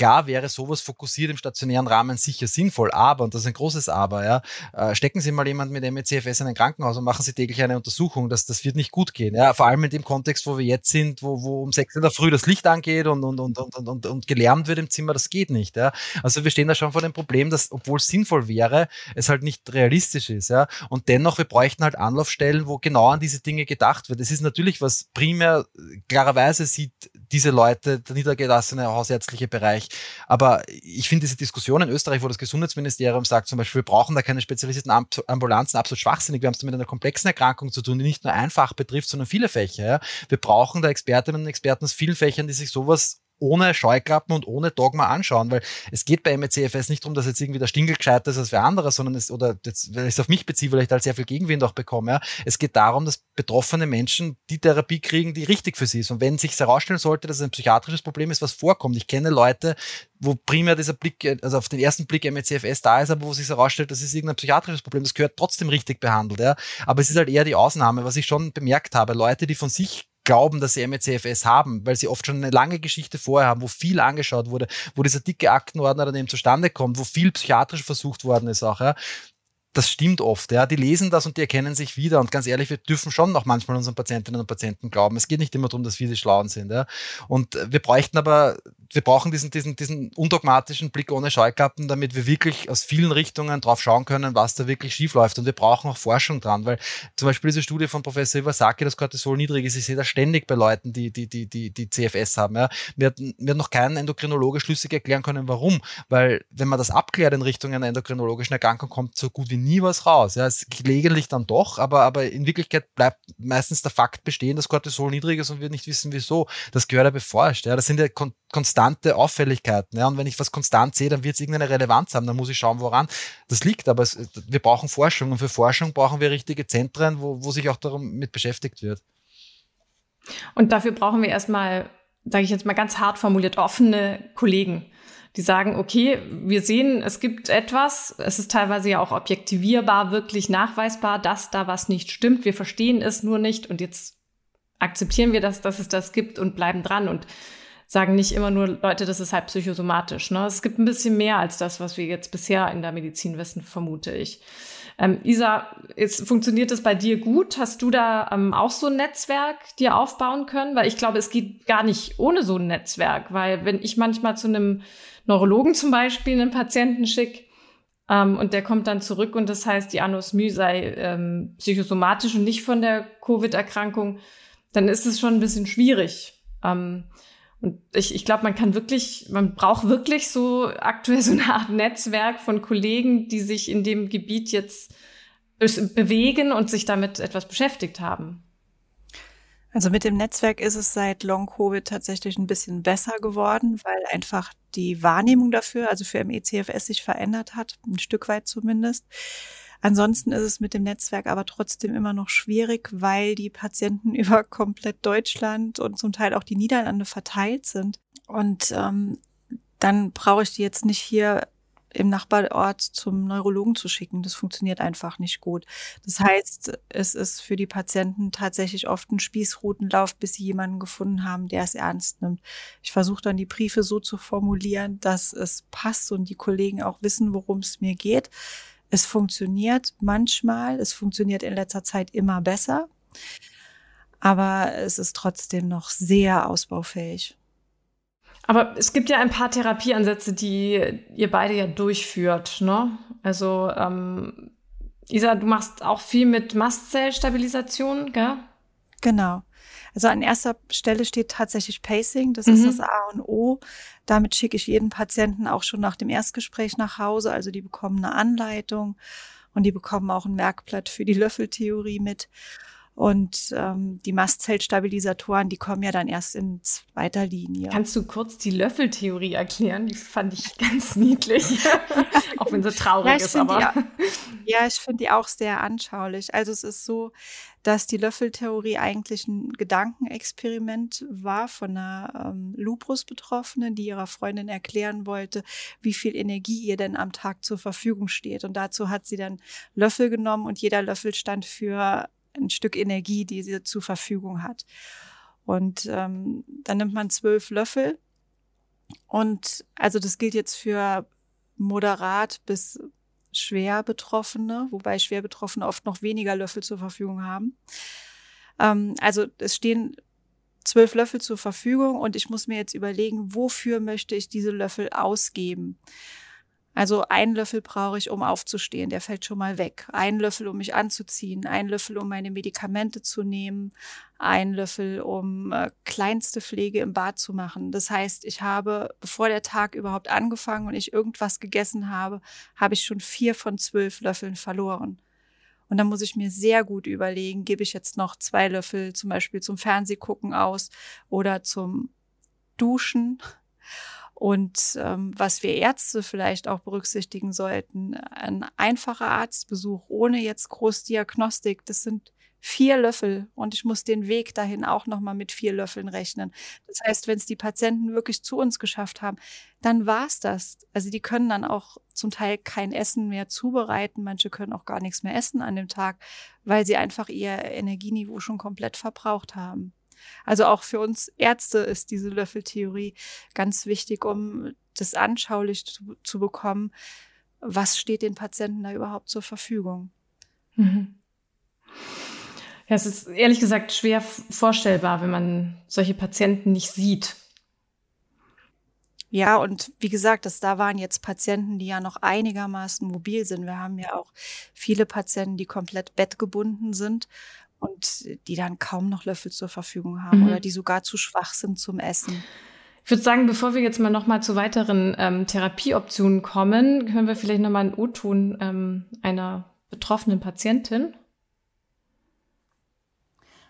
Klar wäre sowas fokussiert im stationären Rahmen sicher sinnvoll, aber, und das ist ein großes Aber, ja, äh, stecken Sie mal jemanden mit MECFS in ein Krankenhaus und machen Sie täglich eine Untersuchung, das, das wird nicht gut gehen. Ja? Vor allem in dem Kontext, wo wir jetzt sind, wo, wo um sechs in der Früh das Licht angeht und, und, und, und, und, und gelärmt wird im Zimmer, das geht nicht. Ja? Also wir stehen da schon vor dem Problem, dass, obwohl es sinnvoll wäre, es halt nicht realistisch ist. Ja? Und dennoch, wir bräuchten halt Anlaufstellen, wo genau an diese Dinge gedacht wird. Es ist natürlich, was primär klarerweise sieht diese Leute, der niedergelassene hausärztliche Bereich, aber ich finde diese Diskussion in Österreich, wo das Gesundheitsministerium sagt zum Beispiel, wir brauchen da keine spezialisierten Ambulanzen, absolut schwachsinnig. Wir haben es mit einer komplexen Erkrankung zu tun, die nicht nur einfach betrifft, sondern viele Fächer. Ja. Wir brauchen da Expertinnen und Experten aus vielen Fächern, die sich sowas ohne Scheuklappen und ohne Dogma anschauen, weil es geht bei MECFS nicht darum, dass jetzt irgendwie der Stingel gescheiter ist als wer andere, sondern es, oder jetzt, weil ich es auf mich beziehe, weil ich da halt sehr viel Gegenwind auch bekomme, ja. es geht darum, dass betroffene Menschen die Therapie kriegen, die richtig für sie ist. Und wenn sich herausstellen sollte, dass es ein psychiatrisches Problem ist, was vorkommt, ich kenne Leute, wo primär dieser Blick, also auf den ersten Blick MECFS da ist, aber wo sich herausstellt, das ist irgendein psychiatrisches Problem, das gehört trotzdem richtig behandelt, ja. Aber es ist halt eher die Ausnahme, was ich schon bemerkt habe. Leute, die von sich glauben, dass sie MECFS haben, weil sie oft schon eine lange Geschichte vorher haben, wo viel angeschaut wurde, wo dieser dicke Aktenordner dann eben zustande kommt, wo viel psychiatrisch versucht worden ist auch. Ja das stimmt oft. Ja. Die lesen das und die erkennen sich wieder. Und ganz ehrlich, wir dürfen schon noch manchmal unseren Patientinnen und Patienten glauben. Es geht nicht immer darum, dass wir die Schlauen sind. Ja. Und wir bräuchten aber, wir brauchen diesen, diesen, diesen undogmatischen Blick ohne Scheuklappen, damit wir wirklich aus vielen Richtungen drauf schauen können, was da wirklich schief läuft. Und wir brauchen auch Forschung dran, weil zum Beispiel diese Studie von Professor Iwasaki, dass Cortisol niedrig ist, ich sehe das ständig bei Leuten, die, die, die, die, die CFS haben. Ja. Mir, hat, mir noch kein Endokrinologe schlüssig erklären können, warum. Weil wenn man das abklärt in Richtung einer endokrinologischen Erkrankung, kommt so gut wie nie was raus. Ja, es gelegentlich dann doch, aber, aber in Wirklichkeit bleibt meistens der Fakt bestehen, dass Cortisol niedrig ist und wir nicht wissen, wieso. Das gehört ja beforscht. Ja, das sind ja kon konstante Auffälligkeiten. Ja, und wenn ich was konstant sehe, dann wird es irgendeine Relevanz haben. Dann muss ich schauen, woran das liegt. Aber es, wir brauchen Forschung und für Forschung brauchen wir richtige Zentren, wo, wo sich auch darum mit beschäftigt wird. Und dafür brauchen wir erstmal, sage ich jetzt mal ganz hart formuliert, offene Kollegen die sagen, okay, wir sehen, es gibt etwas, es ist teilweise ja auch objektivierbar, wirklich nachweisbar, dass da was nicht stimmt. Wir verstehen es nur nicht und jetzt akzeptieren wir das, dass es das gibt und bleiben dran und sagen nicht immer nur, Leute, das ist halt psychosomatisch. Ne? Es gibt ein bisschen mehr als das, was wir jetzt bisher in der Medizin wissen, vermute ich. Ähm, Isa, ist, funktioniert das bei dir gut? Hast du da ähm, auch so ein Netzwerk dir aufbauen können? Weil ich glaube, es geht gar nicht ohne so ein Netzwerk, weil wenn ich manchmal zu einem Neurologen zum Beispiel einen Patienten schicke, ähm, und der kommt dann zurück und das heißt, die Anosmie sei ähm, psychosomatisch und nicht von der Covid-Erkrankung, dann ist es schon ein bisschen schwierig. Ähm, und ich, ich glaube, man kann wirklich, man braucht wirklich so aktuell so eine Art Netzwerk von Kollegen, die sich in dem Gebiet jetzt bewegen und sich damit etwas beschäftigt haben. Also mit dem Netzwerk ist es seit Long Covid tatsächlich ein bisschen besser geworden, weil einfach die Wahrnehmung dafür, also für MECFS sich verändert hat, ein Stück weit zumindest. Ansonsten ist es mit dem Netzwerk aber trotzdem immer noch schwierig, weil die Patienten über komplett Deutschland und zum Teil auch die Niederlande verteilt sind. Und ähm, dann brauche ich die jetzt nicht hier im Nachbarort zum Neurologen zu schicken. Das funktioniert einfach nicht gut. Das heißt, es ist für die Patienten tatsächlich oft ein Spießrutenlauf, bis sie jemanden gefunden haben, der es ernst nimmt. Ich versuche dann die Briefe so zu formulieren, dass es passt und die Kollegen auch wissen, worum es mir geht. Es funktioniert manchmal, es funktioniert in letzter Zeit immer besser, aber es ist trotzdem noch sehr ausbaufähig. Aber es gibt ja ein paar Therapieansätze, die ihr beide ja durchführt, ne? Also ähm, Isa, du machst auch viel mit Mastzellstabilisation, gell? Genau. Also an erster Stelle steht tatsächlich Pacing, das mhm. ist das A und O. Damit schicke ich jeden Patienten auch schon nach dem Erstgespräch nach Hause. Also die bekommen eine Anleitung und die bekommen auch ein Merkblatt für die Löffeltheorie mit. Und ähm, die Mastzellstabilisatoren, die kommen ja dann erst in zweiter Linie. Kannst du kurz die Löffeltheorie erklären? Die fand ich ganz niedlich, auch wenn sie traurig ja, ist. Aber die, ja, ich finde die auch sehr anschaulich. Also es ist so, dass die Löffeltheorie eigentlich ein Gedankenexperiment war von einer ähm, Lupus-Betroffenen, die ihrer Freundin erklären wollte, wie viel Energie ihr denn am Tag zur Verfügung steht. Und dazu hat sie dann Löffel genommen und jeder Löffel stand für ein Stück Energie, die sie zur Verfügung hat. Und ähm, dann nimmt man zwölf Löffel. Und also das gilt jetzt für moderat bis schwer Betroffene, wobei schwer Betroffene oft noch weniger Löffel zur Verfügung haben. Ähm, also es stehen zwölf Löffel zur Verfügung und ich muss mir jetzt überlegen, wofür möchte ich diese Löffel ausgeben. Also ein Löffel brauche ich, um aufzustehen, der fällt schon mal weg. Ein Löffel, um mich anzuziehen, ein Löffel, um meine Medikamente zu nehmen, ein Löffel, um äh, kleinste Pflege im Bad zu machen. Das heißt, ich habe, bevor der Tag überhaupt angefangen und ich irgendwas gegessen habe, habe ich schon vier von zwölf Löffeln verloren. Und dann muss ich mir sehr gut überlegen, gebe ich jetzt noch zwei Löffel zum Beispiel zum Fernsehgucken aus oder zum Duschen und ähm, was wir Ärzte vielleicht auch berücksichtigen sollten, ein einfacher Arztbesuch ohne jetzt Großdiagnostik, das sind vier Löffel und ich muss den Weg dahin auch nochmal mit vier Löffeln rechnen. Das heißt, wenn es die Patienten wirklich zu uns geschafft haben, dann war's das. Also die können dann auch zum Teil kein Essen mehr zubereiten. Manche können auch gar nichts mehr essen an dem Tag, weil sie einfach ihr Energieniveau schon komplett verbraucht haben. Also auch für uns Ärzte ist diese Löffeltheorie ganz wichtig, um das anschaulich zu, zu bekommen, was steht den Patienten da überhaupt zur Verfügung. Mhm. Ja, es ist ehrlich gesagt schwer vorstellbar, wenn man solche Patienten nicht sieht. Ja, und wie gesagt, das, da waren jetzt Patienten, die ja noch einigermaßen mobil sind. Wir haben ja auch viele Patienten, die komplett bettgebunden sind und die dann kaum noch Löffel zur Verfügung haben mhm. oder die sogar zu schwach sind zum Essen. Ich würde sagen, bevor wir jetzt mal noch mal zu weiteren ähm, Therapieoptionen kommen, hören wir vielleicht noch mal einen O-Ton ähm, einer betroffenen Patientin.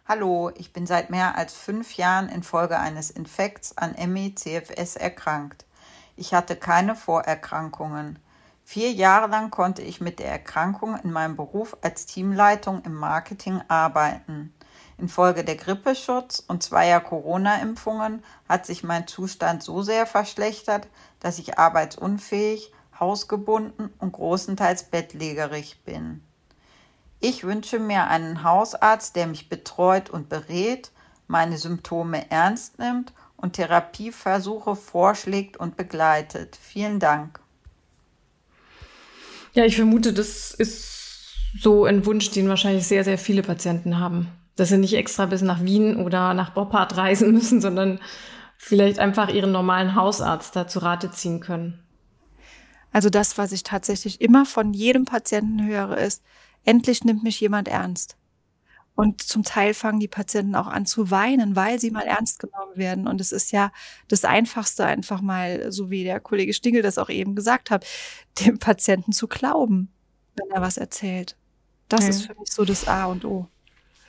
Hallo, ich bin seit mehr als fünf Jahren infolge eines Infekts an ME-CFS erkrankt. Ich hatte keine Vorerkrankungen. Vier Jahre lang konnte ich mit der Erkrankung in meinem Beruf als Teamleitung im Marketing arbeiten. Infolge der Grippeschutz und zweier Corona-Impfungen hat sich mein Zustand so sehr verschlechtert, dass ich arbeitsunfähig, hausgebunden und großenteils bettlägerig bin. Ich wünsche mir einen Hausarzt, der mich betreut und berät, meine Symptome ernst nimmt und Therapieversuche vorschlägt und begleitet. Vielen Dank. Ja, ich vermute, das ist so ein Wunsch, den wahrscheinlich sehr, sehr viele Patienten haben. Dass sie nicht extra bis nach Wien oder nach Boppard reisen müssen, sondern vielleicht einfach ihren normalen Hausarzt da zu Rate ziehen können. Also das, was ich tatsächlich immer von jedem Patienten höre, ist, endlich nimmt mich jemand ernst. Und zum Teil fangen die Patienten auch an zu weinen, weil sie mal ernst genommen werden. Und es ist ja das Einfachste, einfach mal, so wie der Kollege Stingel das auch eben gesagt hat, dem Patienten zu glauben, wenn er was erzählt. Das ja. ist für mich so das A und O.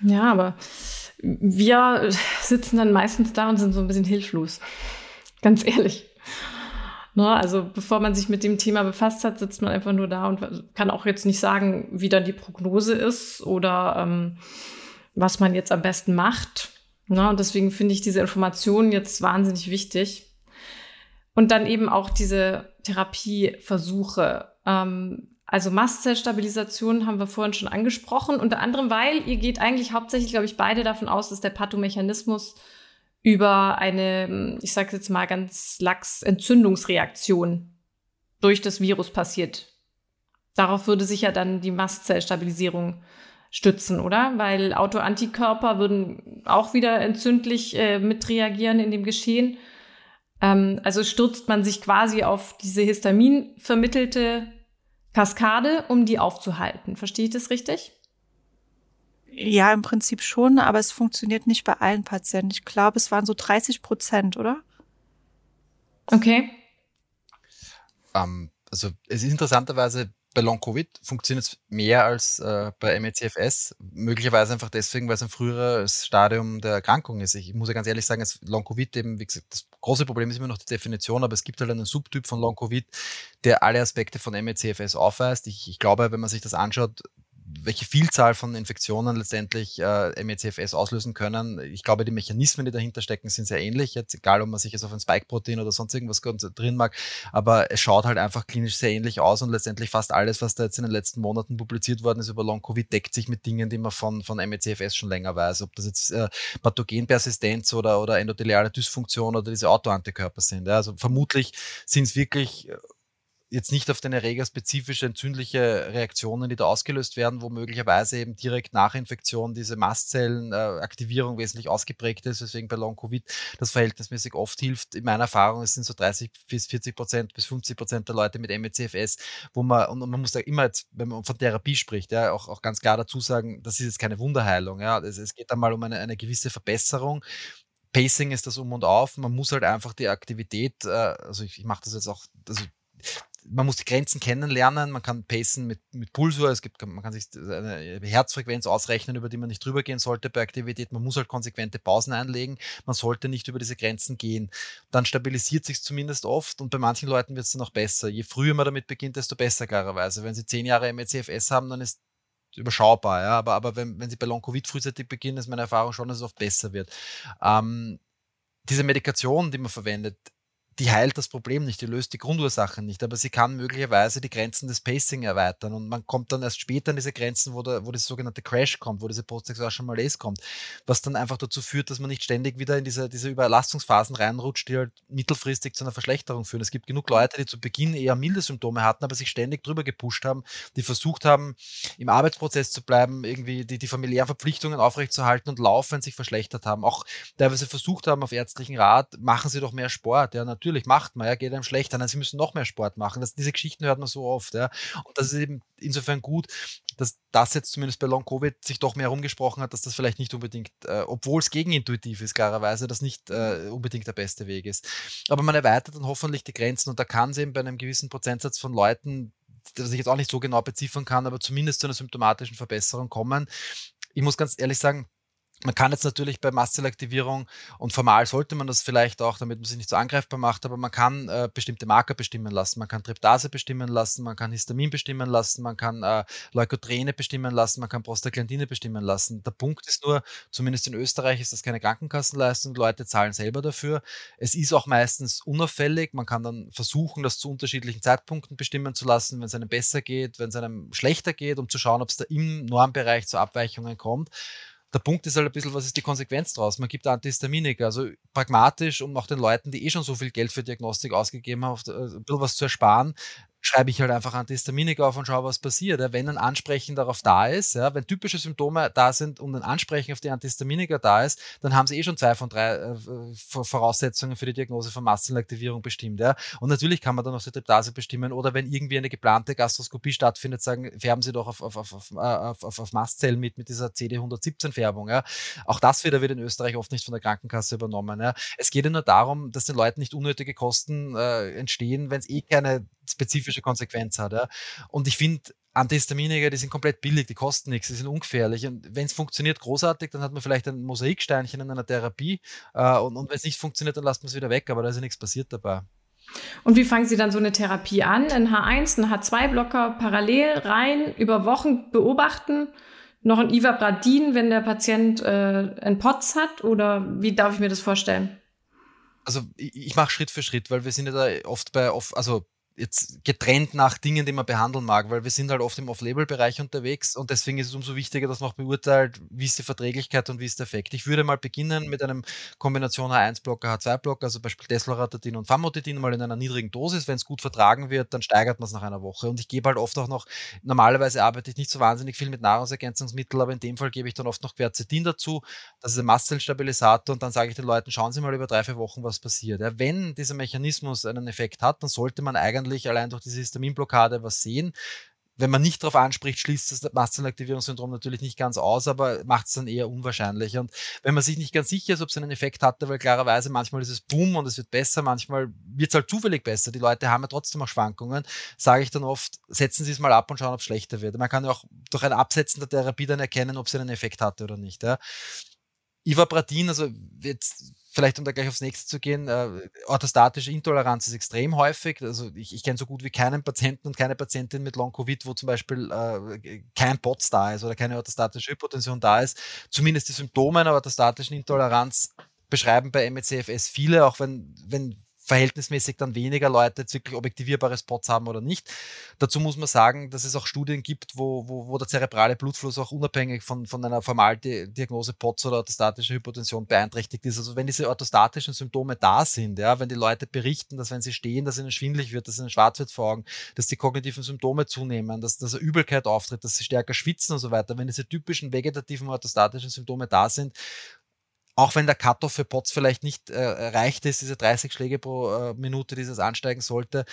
Ja, aber wir sitzen dann meistens da und sind so ein bisschen hilflos. Ganz ehrlich. Ne? Also bevor man sich mit dem Thema befasst hat, sitzt man einfach nur da und kann auch jetzt nicht sagen, wie dann die Prognose ist oder ähm, was man jetzt am besten macht. Ne? Und deswegen finde ich diese Informationen jetzt wahnsinnig wichtig. Und dann eben auch diese Therapieversuche. Ähm, also Mastzellstabilisation haben wir vorhin schon angesprochen, unter anderem, weil ihr geht eigentlich hauptsächlich, glaube ich, beide davon aus, dass der Pathomechanismus über eine, ich sage jetzt mal ganz lax, Entzündungsreaktion durch das Virus passiert. Darauf würde sich ja dann die Mastzellstabilisierung stützen, oder? Weil Autoantikörper würden auch wieder entzündlich äh, mitreagieren in dem Geschehen. Ähm, also stürzt man sich quasi auf diese Histamin vermittelte Kaskade, um die aufzuhalten. Verstehe ich das richtig? Ja, im Prinzip schon, aber es funktioniert nicht bei allen Patienten. Ich glaube, es waren so 30 Prozent, oder? Okay. Ähm, also es ist interessanterweise bei Long-Covid funktioniert es mehr als äh, bei MECFS. Möglicherweise einfach deswegen, weil es ein früheres Stadium der Erkrankung ist. Ich muss ja ganz ehrlich sagen, Long-Covid eben, wie gesagt, das große Problem ist immer noch die Definition, aber es gibt halt einen Subtyp von Long-Covid, der alle Aspekte von MECFS aufweist. Ich, ich glaube, wenn man sich das anschaut, welche Vielzahl von Infektionen letztendlich äh, MECFS auslösen können. Ich glaube, die Mechanismen, die dahinter stecken, sind sehr ähnlich. Jetzt egal, ob man sich jetzt auf ein Spike-Protein oder sonst irgendwas drin mag, aber es schaut halt einfach klinisch sehr ähnlich aus und letztendlich fast alles, was da jetzt in den letzten Monaten publiziert worden ist über Long-Covid, deckt sich mit Dingen, die man von, von MECFS schon länger weiß. Ob das jetzt äh, Pathogenpersistenz oder, oder endotheliale Dysfunktion oder diese Autoantikörper sind. Ja. Also vermutlich sind es wirklich jetzt nicht auf den Erreger spezifische entzündliche Reaktionen, die da ausgelöst werden, wo möglicherweise eben direkt nach Infektion diese Mastzellenaktivierung äh, wesentlich ausgeprägt ist, weswegen bei Long-Covid das verhältnismäßig oft hilft. In meiner Erfahrung, es sind so 30 bis 40 Prozent bis 50 Prozent der Leute mit MECFS, wo man, und man muss da immer jetzt, wenn man von Therapie spricht, ja, auch, auch ganz klar dazu sagen, das ist jetzt keine Wunderheilung. Ja. Es, es geht einmal um eine, eine gewisse Verbesserung. Pacing ist das um und auf. Man muss halt einfach die Aktivität, äh, also ich, ich mache das jetzt auch, also man muss die Grenzen kennenlernen, man kann pacen mit, mit Pulsur, es gibt, man kann sich eine Herzfrequenz ausrechnen, über die man nicht drüber gehen sollte bei Aktivität. Man muss halt konsequente Pausen einlegen, man sollte nicht über diese Grenzen gehen. Dann stabilisiert sich zumindest oft und bei manchen Leuten wird es dann auch besser. Je früher man damit beginnt, desto besser klarerweise. Wenn sie zehn Jahre MECFS haben, dann ist überschaubar, ja, aber, aber wenn, wenn sie bei Long-Covid frühzeitig beginnen, ist meine Erfahrung schon, dass es oft besser wird. Ähm, diese Medikation, die man verwendet, die heilt das Problem nicht, die löst die Grundursachen nicht, aber sie kann möglicherweise die Grenzen des Pacing erweitern und man kommt dann erst später an diese Grenzen, wo, der, wo das sogenannte Crash kommt, wo diese postsexualische Malaise kommt, was dann einfach dazu führt, dass man nicht ständig wieder in diese, diese Überlastungsphasen reinrutscht, die halt mittelfristig zu einer Verschlechterung führen. Es gibt genug Leute, die zu Beginn eher milde Symptome hatten, aber sich ständig drüber gepusht haben, die versucht haben, im Arbeitsprozess zu bleiben, irgendwie die, die familiären Verpflichtungen aufrechtzuerhalten und laufend sich verschlechtert haben. Auch teilweise versucht haben auf ärztlichen Rat, machen sie doch mehr Sport. Ja, natürlich macht man, ja, geht einem schlechter, dann sie müssen noch mehr Sport machen. Das, diese Geschichten hört man so oft, ja. Und das ist eben insofern gut, dass das jetzt zumindest bei Long Covid sich doch mehr herumgesprochen hat, dass das vielleicht nicht unbedingt, äh, obwohl es gegenintuitiv ist, klarerweise, das nicht äh, unbedingt der beste Weg ist. Aber man erweitert dann hoffentlich die Grenzen und da kann es eben bei einem gewissen Prozentsatz von Leuten, das ich jetzt auch nicht so genau beziffern kann, aber zumindest zu einer symptomatischen Verbesserung kommen. Ich muss ganz ehrlich sagen, man kann jetzt natürlich bei Mastzellaktivierung und formal sollte man das vielleicht auch, damit man sich nicht so angreifbar macht, aber man kann äh, bestimmte Marker bestimmen lassen. Man kann Tryptase bestimmen lassen, man kann Histamin bestimmen lassen, man kann äh, Leukotriene bestimmen lassen, man kann Prostaglandine bestimmen lassen. Der Punkt ist nur, zumindest in Österreich ist das keine Krankenkassenleistung, Leute zahlen selber dafür. Es ist auch meistens unauffällig, man kann dann versuchen, das zu unterschiedlichen Zeitpunkten bestimmen zu lassen, wenn es einem besser geht, wenn es einem schlechter geht, um zu schauen, ob es da im Normbereich zu Abweichungen kommt der Punkt ist halt ein bisschen, was ist die Konsequenz daraus? Man gibt Antihistaminika, also pragmatisch, um auch den Leuten, die eh schon so viel Geld für Diagnostik ausgegeben haben, äh, ein bisschen was zu ersparen, schreibe ich halt einfach Antihistaminika auf und schaue, was passiert. Ja, wenn ein Ansprechen darauf da ist, ja, wenn typische Symptome da sind und ein Ansprechen auf die Antihistaminika da ist, dann haben sie eh schon zwei von drei äh, Voraussetzungen für die Diagnose von Mastzellaktivierung bestimmt. Ja. Und natürlich kann man dann noch die Tryptase bestimmen oder wenn irgendwie eine geplante Gastroskopie stattfindet, sagen, färben Sie doch auf, auf, auf, auf, äh, auf, auf, auf Mastzellen mit, mit dieser CD117-Färbung. Ja. Auch das wieder wird in Österreich oft nicht von der Krankenkasse übernommen. Ja. Es geht ja nur darum, dass den Leuten nicht unnötige Kosten äh, entstehen, wenn es eh keine spezifische Konsequenz hat. Ja. Und ich finde, Antihistaminika, die sind komplett billig, die kosten nichts, die sind ungefährlich. Und wenn es funktioniert, großartig, dann hat man vielleicht ein Mosaiksteinchen in einer Therapie. Äh, und, und wenn es nicht funktioniert, dann lasst man es wieder weg, aber da ist ja nichts passiert dabei. Und wie fangen Sie dann so eine Therapie an? Ein H1, ein H2-Blocker parallel rein, über Wochen beobachten, noch ein Ivabradin, wenn der Patient äh, einen POTS hat? Oder wie darf ich mir das vorstellen? Also ich, ich mache Schritt für Schritt, weil wir sind ja da oft bei, also jetzt getrennt nach Dingen, die man behandeln mag, weil wir sind halt oft im Off-Label-Bereich unterwegs und deswegen ist es umso wichtiger, dass man auch beurteilt, wie ist die Verträglichkeit und wie ist der Effekt. Ich würde mal beginnen mit einem Kombination H1-Blocker, H2-Blocker, also Beispiel Desloratadin und Famotidin mal in einer niedrigen Dosis. Wenn es gut vertragen wird, dann steigert man es nach einer Woche. Und ich gebe halt oft auch noch, normalerweise arbeite ich nicht so wahnsinnig viel mit Nahrungsergänzungsmitteln, aber in dem Fall gebe ich dann oft noch Quercetin dazu. Das ist ein Mastzellstabilisator und dann sage ich den Leuten, schauen Sie mal über drei, vier Wochen, was passiert. Ja, wenn dieser Mechanismus einen Effekt hat, dann sollte man eigentlich allein durch diese Histaminblockade was sehen. Wenn man nicht darauf anspricht, schließt das Mastzellaktivierungssyndrom natürlich nicht ganz aus, aber macht es dann eher unwahrscheinlich. Und wenn man sich nicht ganz sicher ist, ob es einen Effekt hatte, weil klarerweise manchmal ist es Boom und es wird besser, manchmal wird es halt zufällig besser. Die Leute haben ja trotzdem auch Schwankungen, sage ich dann oft, setzen Sie es mal ab und schauen, ob es schlechter wird. Man kann ja auch durch ein Absetzen der Therapie dann erkennen, ob es einen Effekt hatte oder nicht. Ja. Ivapratin, also jetzt vielleicht um da gleich aufs nächste zu gehen, äh, orthostatische Intoleranz ist extrem häufig. Also ich, ich kenne so gut wie keinen Patienten und keine Patientin mit Long-Covid, wo zum Beispiel äh, kein POTS da ist oder keine orthostatische Hypotension da ist. Zumindest die Symptome einer orthostatischen Intoleranz beschreiben bei MECFS viele, auch wenn, wenn verhältnismäßig dann weniger Leute jetzt wirklich objektivierbare Spots haben oder nicht. Dazu muss man sagen, dass es auch Studien gibt, wo, wo, wo der zerebrale Blutfluss auch unabhängig von, von einer Formaldiagnose POTS oder orthostatischer Hypotension beeinträchtigt ist. Also wenn diese orthostatischen Symptome da sind, ja, wenn die Leute berichten, dass wenn sie stehen, dass ihnen schwindlig wird, dass ihnen schwarz wird vor Augen, dass die kognitiven Symptome zunehmen, dass, dass Übelkeit auftritt, dass sie stärker schwitzen und so weiter, wenn diese typischen vegetativen orthostatischen Symptome da sind, auch wenn der Cut-off für Pots vielleicht nicht äh, erreicht ist, diese 30 Schläge pro äh, Minute, die es ansteigen sollte,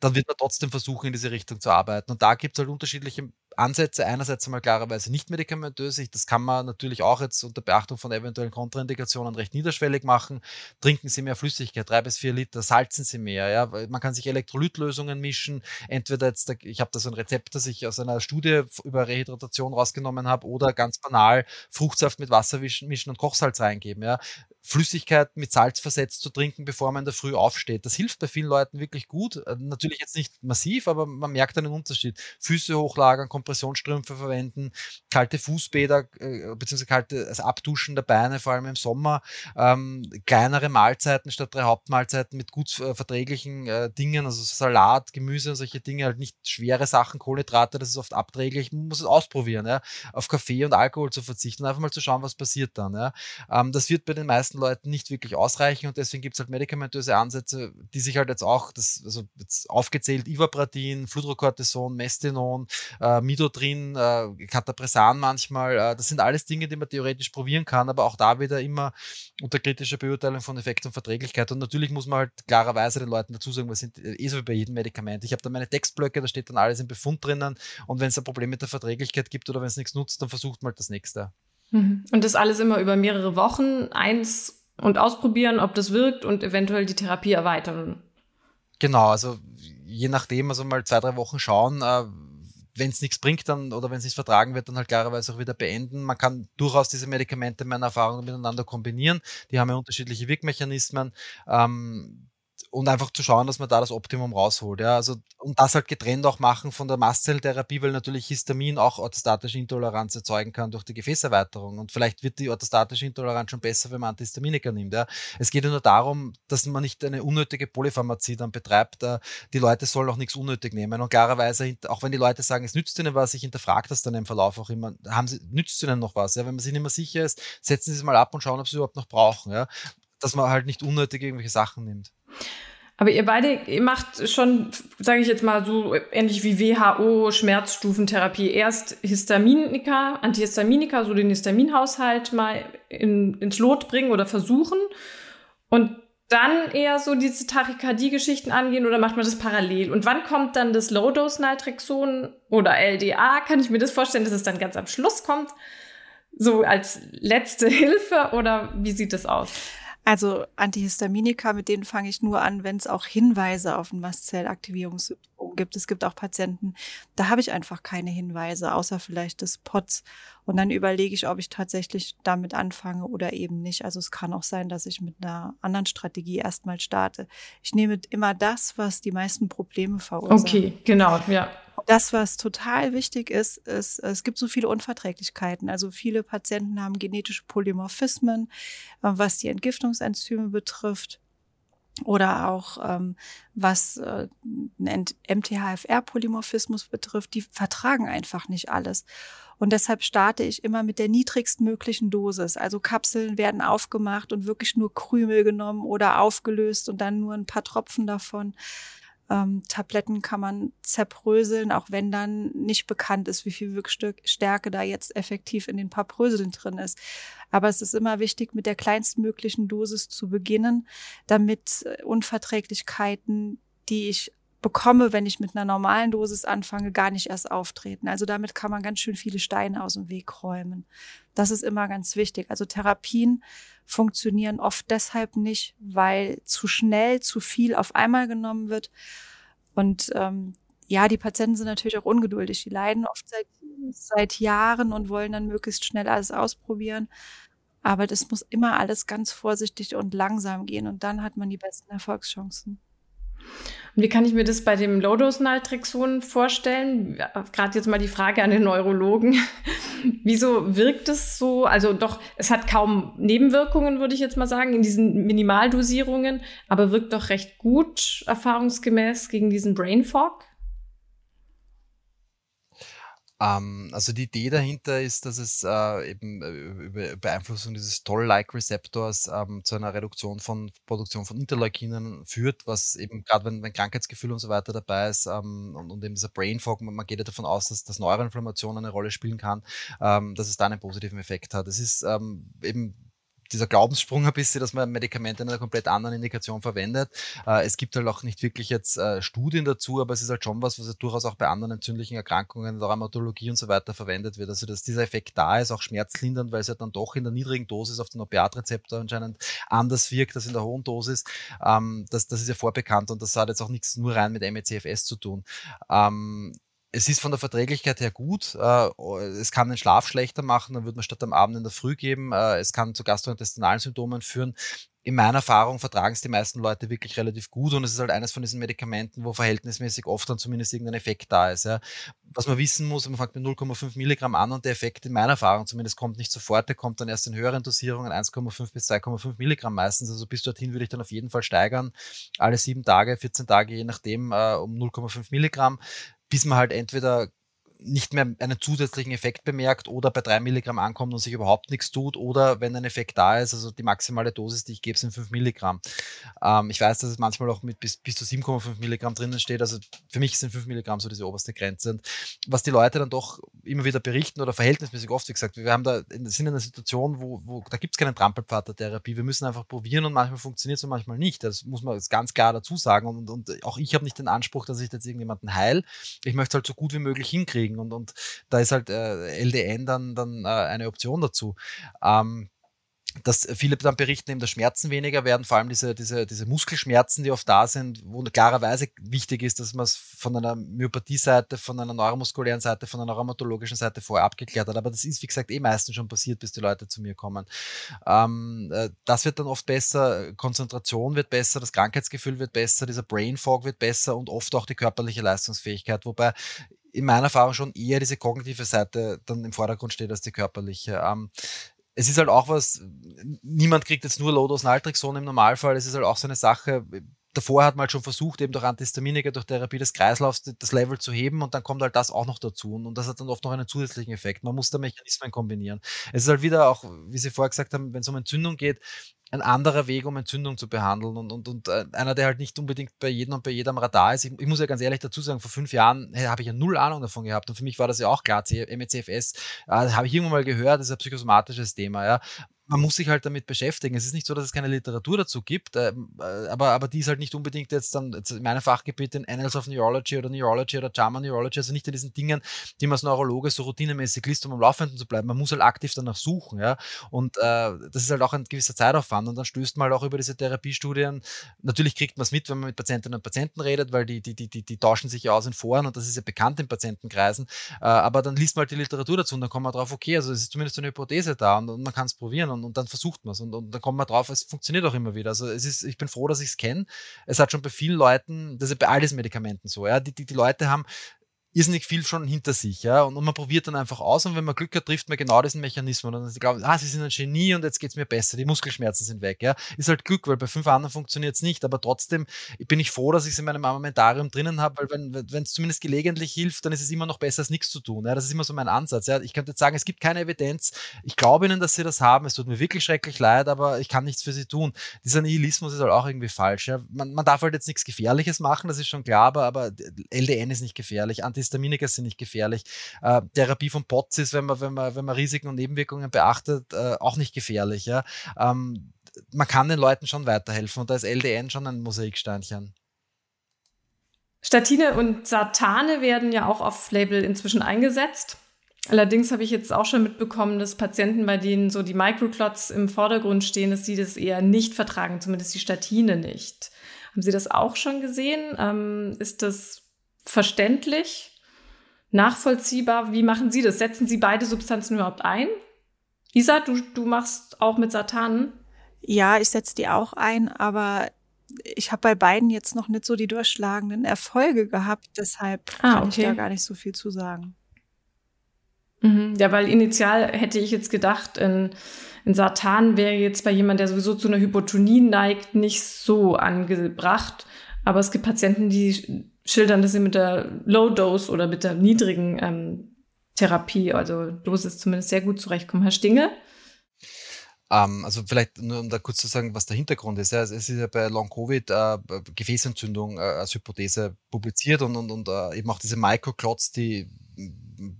dann wird man trotzdem versuchen, in diese Richtung zu arbeiten. Und da gibt es halt unterschiedliche Ansätze. Einerseits einmal klarerweise nicht medikamentös. Das kann man natürlich auch jetzt unter Beachtung von eventuellen Kontraindikationen recht niederschwellig machen. Trinken Sie mehr Flüssigkeit, drei bis vier Liter, salzen Sie mehr. Ja? Man kann sich Elektrolytlösungen mischen. Entweder jetzt, ich habe da so ein Rezept, das ich aus einer Studie über Rehydratation rausgenommen habe, oder ganz banal Fruchtsaft mit Wasser mischen und Kochsalz reingeben. Ja? Flüssigkeit mit Salz versetzt zu trinken, bevor man in der Früh aufsteht. Das hilft bei vielen Leuten wirklich gut. Äh, natürlich jetzt nicht massiv, aber man merkt einen Unterschied. Füße hochlagern, Kompressionsstrümpfe verwenden, kalte Fußbäder äh, beziehungsweise kalte also Abduschen der Beine, vor allem im Sommer, ähm, kleinere Mahlzeiten statt drei Hauptmahlzeiten mit gut äh, verträglichen äh, Dingen, also Salat, Gemüse und solche Dinge, halt nicht schwere Sachen, Kohlenhydrate, das ist oft abträglich. Man muss es ausprobieren, ja? auf Kaffee und Alkohol zu verzichten einfach mal zu schauen, was passiert dann. Ja? Ähm, das wird bei den meisten meisten Leuten nicht wirklich ausreichen und deswegen gibt es halt medikamentöse Ansätze, die sich halt jetzt auch, das, also jetzt aufgezählt, Ivapratin, Fludrocortison, Mestinon, äh, Midodrin, äh, Catapresan manchmal, äh, das sind alles Dinge, die man theoretisch probieren kann, aber auch da wieder immer unter kritischer Beurteilung von Effekt und Verträglichkeit und natürlich muss man halt klarerweise den Leuten dazu sagen, wir sind eh so wie bei jedem Medikament. Ich habe da meine Textblöcke, da steht dann alles im Befund drinnen und wenn es ein Problem mit der Verträglichkeit gibt oder wenn es nichts nutzt, dann versucht man halt das nächste. Mhm. Und das alles immer über mehrere Wochen, eins und ausprobieren, ob das wirkt und eventuell die Therapie erweitern. Genau, also je nachdem, also mal zwei, drei Wochen schauen, äh, wenn es nichts bringt dann oder wenn es nicht vertragen wird, dann halt klarerweise auch wieder beenden. Man kann durchaus diese Medikamente meiner Erfahrung miteinander kombinieren. Die haben ja unterschiedliche Wirkmechanismen. Ähm, und einfach zu schauen, dass man da das Optimum rausholt. Ja. Also, und das halt getrennt auch machen von der Mastzelltherapie, weil natürlich Histamin auch orthostatische Intoleranz erzeugen kann durch die Gefäßerweiterung. Und vielleicht wird die orthostatische Intoleranz schon besser, wenn man Antihistaminika nimmt. Ja. Es geht ja nur darum, dass man nicht eine unnötige Polypharmazie dann betreibt. Die Leute sollen auch nichts unnötig nehmen. Und klarerweise, auch wenn die Leute sagen, es nützt ihnen was, ich hinterfrage das dann im Verlauf auch immer, haben sie, nützt ihnen noch was? Ja. Wenn man sich nicht mehr sicher ist, setzen sie es mal ab und schauen, ob sie überhaupt noch brauchen. Ja. Dass man halt nicht unnötig irgendwelche Sachen nimmt. Aber ihr beide, ihr macht schon, sage ich jetzt mal so ähnlich wie WHO Schmerzstufentherapie. Erst Histaminika, Antihistaminika, so den Histaminhaushalt mal in, ins Lot bringen oder versuchen und dann eher so diese Tachykardie-Geschichten angehen oder macht man das parallel? Und wann kommt dann das Low-Dose-Naltrexon oder LDA? Kann ich mir das vorstellen, dass es dann ganz am Schluss kommt? So als letzte Hilfe oder wie sieht das aus? Also Antihistaminika, mit denen fange ich nur an, wenn es auch Hinweise auf ein Mastzellaktivierungssyndrom gibt. Es gibt auch Patienten, da habe ich einfach keine Hinweise, außer vielleicht des POTS. Und dann überlege ich, ob ich tatsächlich damit anfange oder eben nicht. Also es kann auch sein, dass ich mit einer anderen Strategie erstmal starte. Ich nehme immer das, was die meisten Probleme verursacht. Okay, genau, ja. Das, was total wichtig ist, ist, es gibt so viele Unverträglichkeiten. Also viele Patienten haben genetische Polymorphismen, äh, was die Entgiftungsenzyme betrifft. oder auch ähm, was äh, MTHFR-Polymorphismus betrifft, die vertragen einfach nicht alles. Und deshalb starte ich immer mit der niedrigstmöglichen Dosis. Also Kapseln werden aufgemacht und wirklich nur Krümel genommen oder aufgelöst und dann nur ein paar Tropfen davon. Ähm, Tabletten kann man zerbröseln, auch wenn dann nicht bekannt ist, wie viel Wirkstärke da jetzt effektiv in den paar Bröseln drin ist. Aber es ist immer wichtig, mit der kleinstmöglichen Dosis zu beginnen, damit äh, Unverträglichkeiten, die ich bekomme, wenn ich mit einer normalen Dosis anfange, gar nicht erst auftreten. Also damit kann man ganz schön viele Steine aus dem Weg räumen. Das ist immer ganz wichtig. Also Therapien funktionieren oft deshalb nicht, weil zu schnell zu viel auf einmal genommen wird. Und ähm, ja, die Patienten sind natürlich auch ungeduldig. Die leiden oft seit, seit Jahren und wollen dann möglichst schnell alles ausprobieren. Aber das muss immer alles ganz vorsichtig und langsam gehen und dann hat man die besten Erfolgschancen. Und wie kann ich mir das bei dem Low-Dose-Naltrexon vorstellen? Gerade jetzt mal die Frage an den Neurologen. Wieso wirkt es so? Also doch, es hat kaum Nebenwirkungen, würde ich jetzt mal sagen, in diesen Minimaldosierungen, aber wirkt doch recht gut, erfahrungsgemäß, gegen diesen Brain Fog. Ähm, also die Idee dahinter ist, dass es äh, eben äh, über Beeinflussung dieses Toll-like-Rezeptors ähm, zu einer Reduktion von Produktion von Interleukinen führt, was eben gerade wenn, wenn Krankheitsgefühl und so weiter dabei ist ähm, und, und, eben dieser Brain Fog, man, man, geht ja davon aus, dass, dass Neuroinflammation eine Rolle spielen kann, ähm, dass es da einen positiven Effekt hat. Es ist ähm, eben dieser Glaubenssprung ein bisschen, dass man Medikamente in einer komplett anderen Indikation verwendet. Äh, es gibt halt auch nicht wirklich jetzt äh, Studien dazu, aber es ist halt schon was, was ja durchaus auch bei anderen entzündlichen Erkrankungen, der Rheumatologie und so weiter verwendet wird. Also dass dieser Effekt da ist, auch schmerzlindernd, weil es ja dann doch in der niedrigen Dosis auf den Opiatrezeptor anscheinend anders wirkt als in der hohen Dosis. Ähm, das, das ist ja vorbekannt und das hat jetzt auch nichts nur rein mit MECFS zu tun. Ähm, es ist von der Verträglichkeit her gut. Äh, es kann den Schlaf schlechter machen, dann würde man statt am Abend in der Früh geben. Äh, es kann zu gastrointestinalen Symptomen führen. In meiner Erfahrung vertragen es die meisten Leute wirklich relativ gut und es ist halt eines von diesen Medikamenten, wo verhältnismäßig oft dann zumindest irgendein Effekt da ist. Ja. Was man wissen muss, man fängt mit 0,5 Milligramm an und der Effekt in meiner Erfahrung zumindest kommt nicht sofort, der kommt dann erst in höheren Dosierungen, 1,5 bis 2,5 Milligramm meistens. Also bis dorthin würde ich dann auf jeden Fall steigern. Alle sieben Tage, 14 Tage, je nachdem, äh, um 0,5 Milligramm bis man halt entweder nicht mehr einen zusätzlichen Effekt bemerkt oder bei drei Milligramm ankommt und sich überhaupt nichts tut oder wenn ein Effekt da ist, also die maximale Dosis, die ich gebe, sind fünf Milligramm. Ähm, ich weiß, dass es manchmal auch mit bis, bis zu 7,5 Milligramm drinnen steht, also für mich sind fünf Milligramm so diese oberste Grenze. Und was die Leute dann doch immer wieder berichten oder verhältnismäßig oft, wie gesagt, wir haben da, sind in einer Situation, wo, wo da gibt es keinen Trampelpfad der Therapie. Wir müssen einfach probieren und manchmal funktioniert es und manchmal nicht. Das muss man ganz klar dazu sagen. Und, und auch ich habe nicht den Anspruch, dass ich jetzt irgendjemanden heil. Ich möchte es halt so gut wie möglich hinkriegen kriegen. Und, und da ist halt äh, LDN dann, dann äh, eine Option dazu. Ähm, dass viele dann berichten eben, dass Schmerzen weniger werden, vor allem diese, diese, diese Muskelschmerzen, die oft da sind, wo klarerweise wichtig ist, dass man es von einer Myopathie-Seite, von einer neuromuskulären Seite, von einer rheumatologischen Seite vorher abgeklärt hat. Aber das ist, wie gesagt, eh meistens schon passiert, bis die Leute zu mir kommen. Ähm, äh, das wird dann oft besser, Konzentration wird besser, das Krankheitsgefühl wird besser, dieser Brain Fog wird besser und oft auch die körperliche Leistungsfähigkeit. Wobei in meiner Erfahrung schon eher diese kognitive Seite dann im Vordergrund steht als die körperliche. Ähm, es ist halt auch was, niemand kriegt jetzt nur Low-Dose Naltrexon im Normalfall, es ist halt auch so eine Sache, davor hat man halt schon versucht, eben durch Antihistaminika, durch Therapie des Kreislaufs das Level zu heben und dann kommt halt das auch noch dazu und, das hat dann oft noch einen zusätzlichen Effekt. Man muss da Mechanismen kombinieren. Es ist halt wieder auch, wie Sie vorher gesagt haben, wenn es um Entzündung geht, ein anderer Weg, um Entzündung zu behandeln und, und, und äh, einer, der halt nicht unbedingt bei jedem und bei jedem Radar ist. Ich, ich muss ja ganz ehrlich dazu sagen, vor fünf Jahren hey, habe ich ja null Ahnung davon gehabt und für mich war das ja auch klar, MECFS, äh, habe ich irgendwann mal gehört, das ist ein psychosomatisches Thema, ja man muss sich halt damit beschäftigen. Es ist nicht so, dass es keine Literatur dazu gibt, ähm, äh, aber, aber die ist halt nicht unbedingt jetzt dann jetzt in meinem Fachgebiet in Annals of Neurology oder Neurology oder JAMA Neurology, also nicht in diesen Dingen, die man als Neurologe so routinemäßig liest, um am Laufenden zu bleiben. Man muss halt aktiv danach suchen, ja. Und äh, das ist halt auch ein gewisser Zeitaufwand und dann stößt man halt auch über diese Therapiestudien. Natürlich kriegt man es mit, wenn man mit Patientinnen und Patienten redet, weil die, die, die, die, die tauschen sich ja aus in Foren und das ist ja bekannt in Patientenkreisen. Äh, aber dann liest man halt die Literatur dazu und dann kommt man drauf, okay, also es ist zumindest eine Hypothese da und, und man kann es probieren und, und dann versucht man es und, und dann kommt man drauf, es funktioniert auch immer wieder. Also es ist, ich bin froh, dass ich es kenne. Es hat schon bei vielen Leuten, das ist bei all diesen Medikamenten so, ja, die, die, die Leute haben irrsinnig viel schon hinter sich, ja, und, und, man probiert dann einfach aus und wenn man Glück hat, trifft man genau diesen Mechanismus. Und dann glauben, ah, sie sind ein Genie und jetzt geht's mir besser, die Muskelschmerzen sind weg, ja, ist halt Glück, weil bei fünf anderen funktioniert's nicht, aber trotzdem bin ich froh, dass ich es in meinem Armamentarium drinnen habe, weil wenn es zumindest gelegentlich hilft, dann ist es immer noch besser, als nichts zu tun, ja, das ist immer so mein Ansatz, ja, ich könnte jetzt sagen, es gibt keine Evidenz, ich glaube ihnen, dass sie das haben, es tut mir wirklich schrecklich leid, aber ich kann nichts für sie tun. Dieser Nihilismus ist halt auch irgendwie falsch, ja, man, man darf halt jetzt nichts Gefährliches machen, das ist schon klar, aber, aber LDN ist nicht gefährlich, Antihistaminika sind nicht gefährlich. Äh, Therapie von POTS ist, wenn man, wenn man, wenn man Risiken und Nebenwirkungen beachtet, äh, auch nicht gefährlich. Ja? Ähm, man kann den Leuten schon weiterhelfen und da ist LDN schon ein Mosaiksteinchen. Statine und Satane werden ja auch auf Label inzwischen eingesetzt. Allerdings habe ich jetzt auch schon mitbekommen, dass Patienten, bei denen so die Microclots im Vordergrund stehen, dass sie das eher nicht vertragen, zumindest die Statine nicht. Haben Sie das auch schon gesehen? Ähm, ist das verständlich? Nachvollziehbar. Wie machen Sie das? Setzen Sie beide Substanzen überhaupt ein? Isa, du, du machst auch mit Satanen? Ja, ich setze die auch ein, aber ich habe bei beiden jetzt noch nicht so die durchschlagenden Erfolge gehabt. Deshalb ah, kann okay. ich da gar nicht so viel zu sagen. Mhm. Ja, weil initial hätte ich jetzt gedacht, in, in Satan wäre jetzt bei jemand, der sowieso zu einer Hypotonie neigt, nicht so angebracht. Aber es gibt Patienten, die schildern, dass sie mit der Low Dose oder mit der niedrigen ähm, Therapie, also Dosis zumindest sehr gut zurechtkommen. Herr Stinge? Ähm, also vielleicht nur um da kurz zu sagen, was der Hintergrund ist. Ja, es ist ja bei Long Covid äh, Gefäßentzündung äh, als Hypothese publiziert und, und, und äh, eben auch diese Microclots, die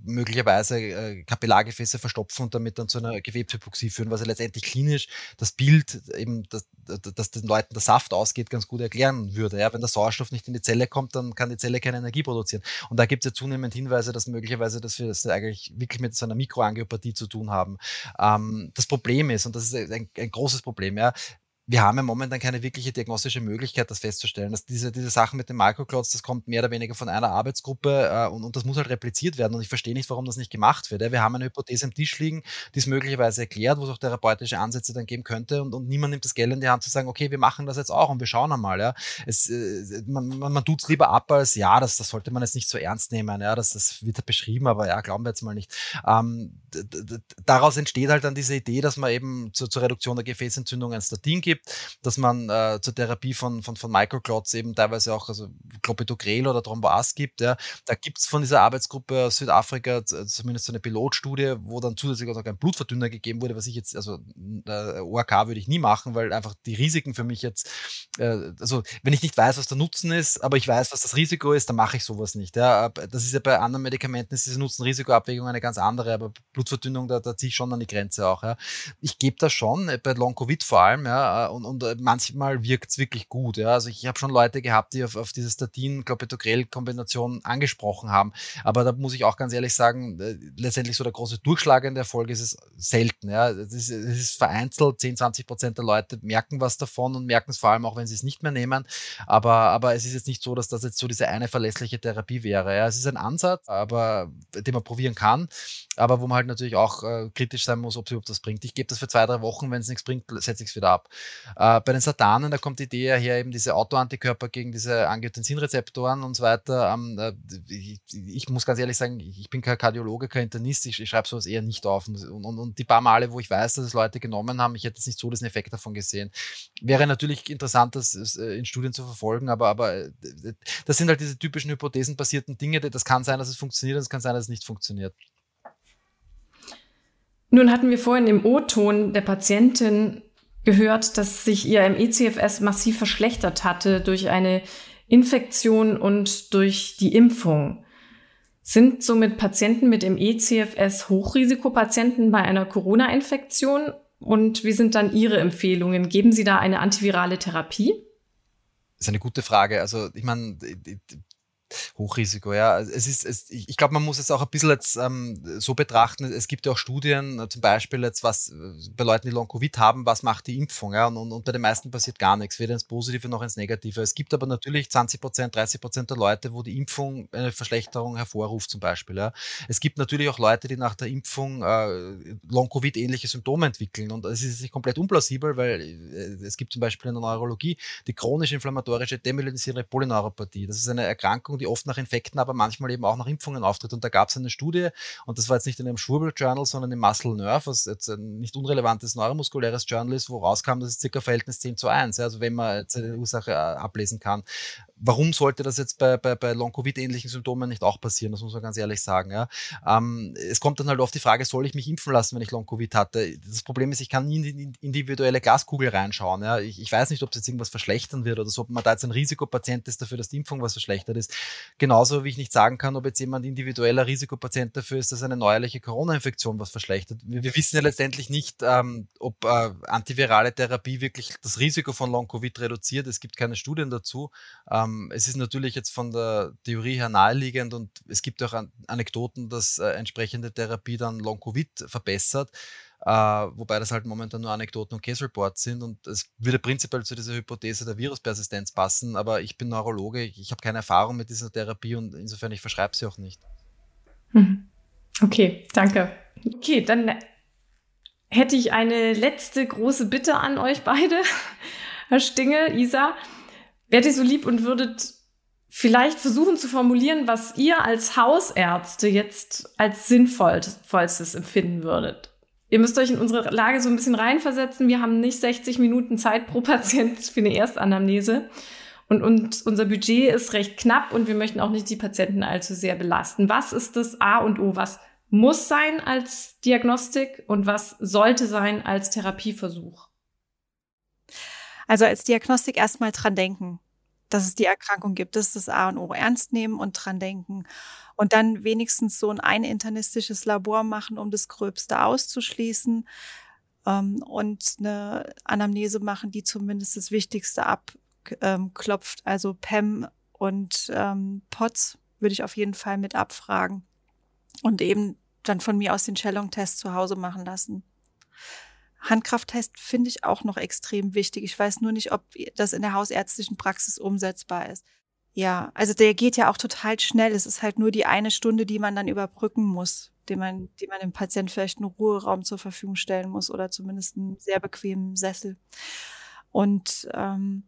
möglicherweise äh, Kapillargefäße verstopfen und damit dann zu einer Gewebshypoxie führen, was ja letztendlich klinisch das Bild eben, dass, dass den Leuten der Saft ausgeht, ganz gut erklären würde. Ja? Wenn der Sauerstoff nicht in die Zelle kommt, dann kann die Zelle keine Energie produzieren. Und da gibt es ja zunehmend Hinweise, dass möglicherweise, dass wir das eigentlich wirklich mit so einer Mikroangiopathie zu tun haben. Ähm, das Problem ist, und das ist ein, ein großes Problem, ja, wir haben ja momentan keine wirkliche diagnostische Möglichkeit, das festzustellen. Dass diese, diese Sachen mit dem Microclouds, das kommt mehr oder weniger von einer Arbeitsgruppe äh, und, und das muss halt repliziert werden. Und ich verstehe nicht, warum das nicht gemacht wird. Ja. Wir haben eine Hypothese am Tisch liegen, die es möglicherweise erklärt, wo es auch therapeutische Ansätze dann geben könnte und, und niemand nimmt das Geld in die Hand zu sagen, okay, wir machen das jetzt auch und wir schauen einmal. Ja. Es, äh, man man, man tut es lieber ab als, ja, das, das sollte man jetzt nicht so ernst nehmen. Ja. Das, das wird beschrieben, aber ja, glauben wir jetzt mal nicht. Ähm, daraus entsteht halt dann diese Idee, dass man eben zur, zur Reduktion der Gefäßentzündung ein Statin gibt, dass man äh, zur Therapie von, von, von Microclots eben teilweise auch also Clopidogrel oder Thromboas gibt. Ja. Da gibt es von dieser Arbeitsgruppe aus Südafrika zumindest so eine Pilotstudie, wo dann zusätzlich auch ein Blutverdünner gegeben wurde, was ich jetzt, also äh, ORK würde ich nie machen, weil einfach die Risiken für mich jetzt, äh, also wenn ich nicht weiß, was der Nutzen ist, aber ich weiß, was das Risiko ist, dann mache ich sowas nicht. Ja. Das ist ja bei anderen Medikamenten, ist diese Nutzen-Risiko-Abwägung eine ganz andere, aber Blutverdünnung, da, da ziehe ich schon an die Grenze auch. Ja. Ich gebe das schon, äh, bei Long-Covid vor allem, ja, und, und äh, manchmal wirkt es wirklich gut. Ja. Also ich habe schon Leute gehabt, die auf, auf diese Statin-Clopidogrel-Kombination angesprochen haben. Aber da muss ich auch ganz ehrlich sagen, äh, letztendlich so der große durchschlagende Erfolg ist es selten. Ja. Es, ist, es ist vereinzelt, 10, 20 Prozent der Leute merken was davon und merken es vor allem auch, wenn sie es nicht mehr nehmen. Aber, aber es ist jetzt nicht so, dass das jetzt so diese eine verlässliche Therapie wäre. Ja. Es ist ein Ansatz, aber den man probieren kann aber wo man halt natürlich auch äh, kritisch sein muss, ob es überhaupt das bringt. Ich gebe das für zwei, drei Wochen, wenn es nichts bringt, setze ich es wieder ab. Äh, bei den Satanen, da kommt die Idee ja her, eben diese Autoantikörper gegen diese Angiotensinrezeptoren und so weiter. Ähm, äh, ich, ich, muss ganz ehrlich sagen, ich bin kein Kardiologe, kein Internist, ich, ich schreibe sowas eher nicht auf. Und, und, und, die paar Male, wo ich weiß, dass es Leute genommen haben, ich hätte jetzt nicht so diesen Effekt davon gesehen. Wäre natürlich interessant, das äh, in Studien zu verfolgen, aber, aber äh, das sind halt diese typischen hypothesenbasierten Dinge. Das kann sein, dass es funktioniert und es kann sein, dass es nicht funktioniert. Nun hatten wir vorhin im O-Ton der Patientin gehört, dass sich ihr MECFS massiv verschlechtert hatte durch eine Infektion und durch die Impfung. Sind somit Patienten mit MECFS Hochrisikopatienten bei einer Corona-Infektion? Und wie sind dann Ihre Empfehlungen? Geben Sie da eine antivirale Therapie? Das ist eine gute Frage. Also ich meine, Hochrisiko, ja. Es ist, es, ich glaube, man muss es auch ein bisschen jetzt ähm, so betrachten. Es gibt ja auch Studien, äh, zum Beispiel jetzt, was äh, bei Leuten, die Long-Covid haben, was macht die Impfung, ja. Und, und, und, bei den meisten passiert gar nichts, weder ins Positive noch ins Negative. Es gibt aber natürlich 20 Prozent, 30 Prozent der Leute, wo die Impfung eine Verschlechterung hervorruft, zum Beispiel, ja. Es gibt natürlich auch Leute, die nach der Impfung äh, Long-Covid ähnliche Symptome entwickeln. Und es ist nicht komplett unplausibel, weil äh, es gibt zum Beispiel in der Neurologie die chronisch inflammatorische demyelinisierende Polyneuropathie. Das ist eine Erkrankung, die oft nach Infekten, aber manchmal eben auch nach Impfungen auftritt. Und da gab es eine Studie, und das war jetzt nicht in einem Schwurbel Journal, sondern im Muscle Nerve, was jetzt ein nicht unrelevantes neuromuskuläres Journal ist, wo rauskam, dass es circa Verhältnis 10 zu 1, also wenn man jetzt eine Ursache äh, ablesen kann warum sollte das jetzt bei, bei, bei Long-Covid-ähnlichen Symptomen nicht auch passieren? Das muss man ganz ehrlich sagen. Ja. Ähm, es kommt dann halt oft die Frage, soll ich mich impfen lassen, wenn ich Long-Covid hatte? Das Problem ist, ich kann nie in die individuelle Glaskugel reinschauen. Ja. Ich, ich weiß nicht, ob es jetzt irgendwas verschlechtern wird oder so, ob man da jetzt ein Risikopatient ist dafür, dass die Impfung was verschlechtert ist. Genauso wie ich nicht sagen kann, ob jetzt jemand individueller Risikopatient dafür ist, dass eine neuerliche Corona-Infektion was verschlechtert. Wir, wir, wissen ja letztendlich nicht, ähm, ob äh, antivirale Therapie wirklich das Risiko von Long-Covid reduziert. Es gibt keine Studien dazu. Ähm, es ist natürlich jetzt von der Theorie her naheliegend und es gibt auch an Anekdoten, dass äh, entsprechende Therapie dann Long-Covid verbessert. Uh, wobei das halt momentan nur Anekdoten und Case Reports sind und es würde prinzipiell zu dieser Hypothese der Viruspersistenz passen, aber ich bin Neurologe, ich, ich habe keine Erfahrung mit dieser Therapie und insofern ich verschreibe sie auch nicht. Mhm. Okay, danke. Okay, dann hätte ich eine letzte große Bitte an euch beide, Herr Stinge, Isa. Wärt ihr so lieb und würdet vielleicht versuchen zu formulieren, was ihr als Hausärzte jetzt als sinnvollstes empfinden würdet? Ihr müsst euch in unsere Lage so ein bisschen reinversetzen. Wir haben nicht 60 Minuten Zeit pro Patient für eine Erstanamnese. Und, und unser Budget ist recht knapp und wir möchten auch nicht die Patienten allzu sehr belasten. Was ist das A und O? Was muss sein als Diagnostik und was sollte sein als Therapieversuch? Also als Diagnostik erstmal dran denken, dass es die Erkrankung gibt. Das ist das A und O. Ernst nehmen und dran denken. Und dann wenigstens so ein eininternistisches Labor machen, um das Gröbste auszuschließen. Ähm, und eine Anamnese machen, die zumindest das Wichtigste abklopft. Ähm, also PEM und ähm, POTS würde ich auf jeden Fall mit abfragen. Und eben dann von mir aus den Schellung-Test zu Hause machen lassen. Handkrafttest finde ich auch noch extrem wichtig. Ich weiß nur nicht, ob das in der hausärztlichen Praxis umsetzbar ist. Ja, also der geht ja auch total schnell. Es ist halt nur die eine Stunde, die man dann überbrücken muss, die man, die man dem Patient vielleicht einen Ruheraum zur Verfügung stellen muss oder zumindest einen sehr bequemen Sessel. Und ähm,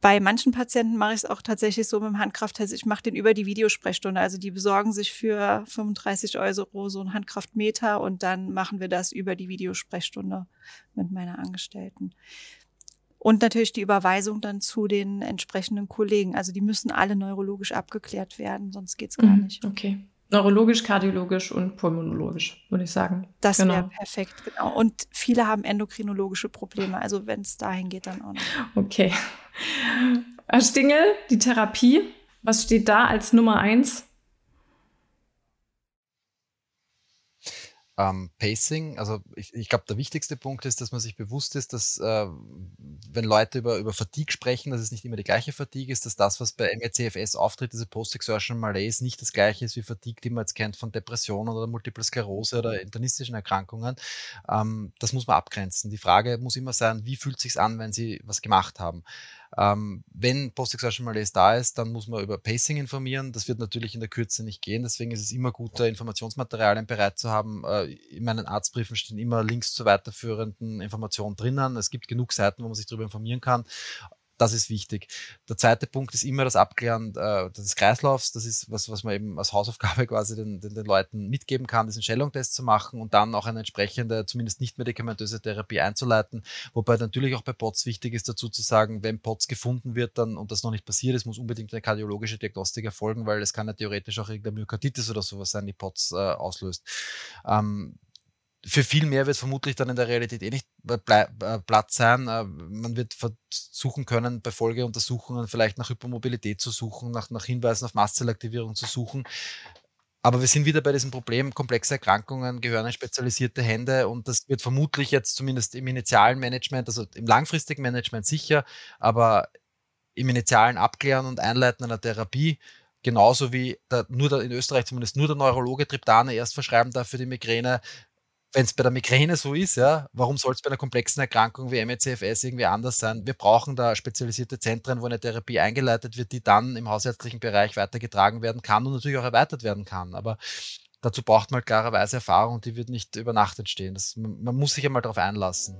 bei manchen Patienten mache ich es auch tatsächlich so mit dem Handkrafttest. Ich mache den über die Videosprechstunde. Also die besorgen sich für 35 Euro so einen Handkraftmeter und dann machen wir das über die Videosprechstunde mit meiner Angestellten. Und natürlich die Überweisung dann zu den entsprechenden Kollegen. Also die müssen alle neurologisch abgeklärt werden, sonst geht's gar mhm, nicht. Okay. Neurologisch, kardiologisch und pulmonologisch, würde ich sagen. Das genau. wäre perfekt, genau. Und viele haben endokrinologische Probleme, also wenn es dahin geht, dann auch noch. Okay. Herr Stingel, die Therapie, was steht da als Nummer eins? Ähm, Pacing, also ich, ich glaube, der wichtigste Punkt ist, dass man sich bewusst ist, dass äh, wenn Leute über, über Fatigue sprechen, dass es nicht immer die gleiche Fatigue ist, dass das, was bei MECFS auftritt, diese Post-Exertional Malaise, nicht das gleiche ist wie Fatigue, die man jetzt kennt von Depressionen oder Multiple Sklerose oder internistischen Erkrankungen. Ähm, das muss man abgrenzen. Die Frage muss immer sein, wie fühlt es sich an, wenn Sie was gemacht haben? Ähm, wenn Post-Exertion Malaise da ist, dann muss man über Pacing informieren. Das wird natürlich in der Kürze nicht gehen. Deswegen ist es immer gut, Informationsmaterialien bereit zu haben. Äh, in meinen Arztbriefen stehen immer Links zu weiterführenden Informationen drinnen. Es gibt genug Seiten, wo man sich darüber informieren kann. Das ist wichtig. Der zweite Punkt ist immer das Abklären äh, des Kreislaufs. Das ist was, was man eben als Hausaufgabe quasi den, den, den Leuten mitgeben kann, diesen Schellungtest zu machen und dann auch eine entsprechende, zumindest nicht medikamentöse Therapie einzuleiten. Wobei natürlich auch bei POTS wichtig ist, dazu zu sagen, wenn POTS gefunden wird dann und das noch nicht passiert ist, muss unbedingt eine kardiologische Diagnostik erfolgen, weil es kann ja theoretisch auch irgendeine Myokarditis oder sowas sein, die POTS äh, auslöst. Ähm, für viel mehr wird vermutlich dann in der Realität eh nicht äh, Platz sein. Äh, man wird versuchen können, bei Folgeuntersuchungen vielleicht nach Hypermobilität zu suchen, nach, nach Hinweisen auf Mastzellaktivierung zu suchen. Aber wir sind wieder bei diesem Problem, komplexe Erkrankungen gehören in spezialisierte Hände und das wird vermutlich jetzt zumindest im initialen Management, also im langfristigen Management sicher, aber im initialen Abklären und Einleiten einer Therapie genauso wie der, nur der, in Österreich zumindest nur der Neurologe Triptane erst verschreiben darf für die Migräne, wenn es bei der Migräne so ist, ja, warum soll es bei einer komplexen Erkrankung wie MECFS irgendwie anders sein? Wir brauchen da spezialisierte Zentren, wo eine Therapie eingeleitet wird, die dann im hausärztlichen Bereich weitergetragen werden kann und natürlich auch erweitert werden kann. Aber dazu braucht man halt klarerweise Erfahrung, die wird nicht über Nacht entstehen. Das, man muss sich einmal darauf einlassen.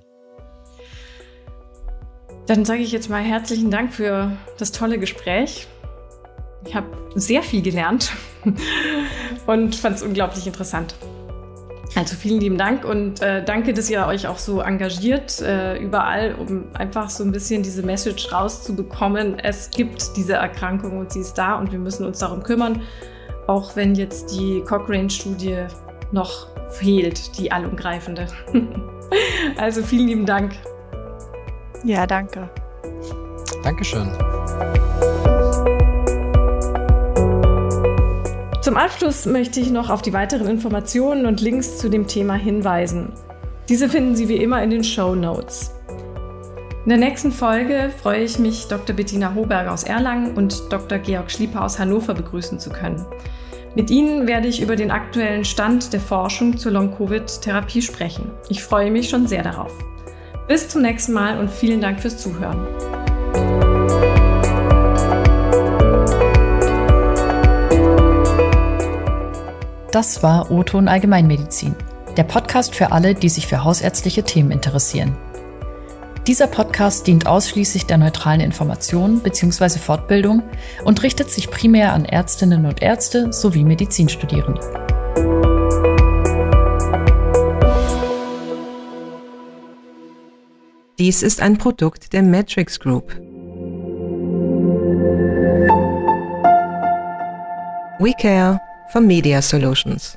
Dann sage ich jetzt mal herzlichen Dank für das tolle Gespräch. Ich habe sehr viel gelernt und fand es unglaublich interessant. Also vielen lieben Dank und äh, danke, dass ihr euch auch so engagiert äh, überall, um einfach so ein bisschen diese Message rauszubekommen. Es gibt diese Erkrankung und sie ist da und wir müssen uns darum kümmern, auch wenn jetzt die Cochrane-Studie noch fehlt, die allumgreifende. also vielen lieben Dank. Ja, danke. Dankeschön. Zum Abschluss möchte ich noch auf die weiteren Informationen und Links zu dem Thema hinweisen. Diese finden Sie wie immer in den Show Notes. In der nächsten Folge freue ich mich, Dr. Bettina Hoberger aus Erlangen und Dr. Georg Schlieper aus Hannover begrüßen zu können. Mit Ihnen werde ich über den aktuellen Stand der Forschung zur Long-Covid-Therapie sprechen. Ich freue mich schon sehr darauf. Bis zum nächsten Mal und vielen Dank fürs Zuhören. Das war O-Ton Allgemeinmedizin, der Podcast für alle, die sich für hausärztliche Themen interessieren. Dieser Podcast dient ausschließlich der neutralen Information bzw. Fortbildung und richtet sich primär an Ärztinnen und Ärzte sowie Medizinstudierende. Dies ist ein Produkt der Matrix Group. We care for Media Solutions.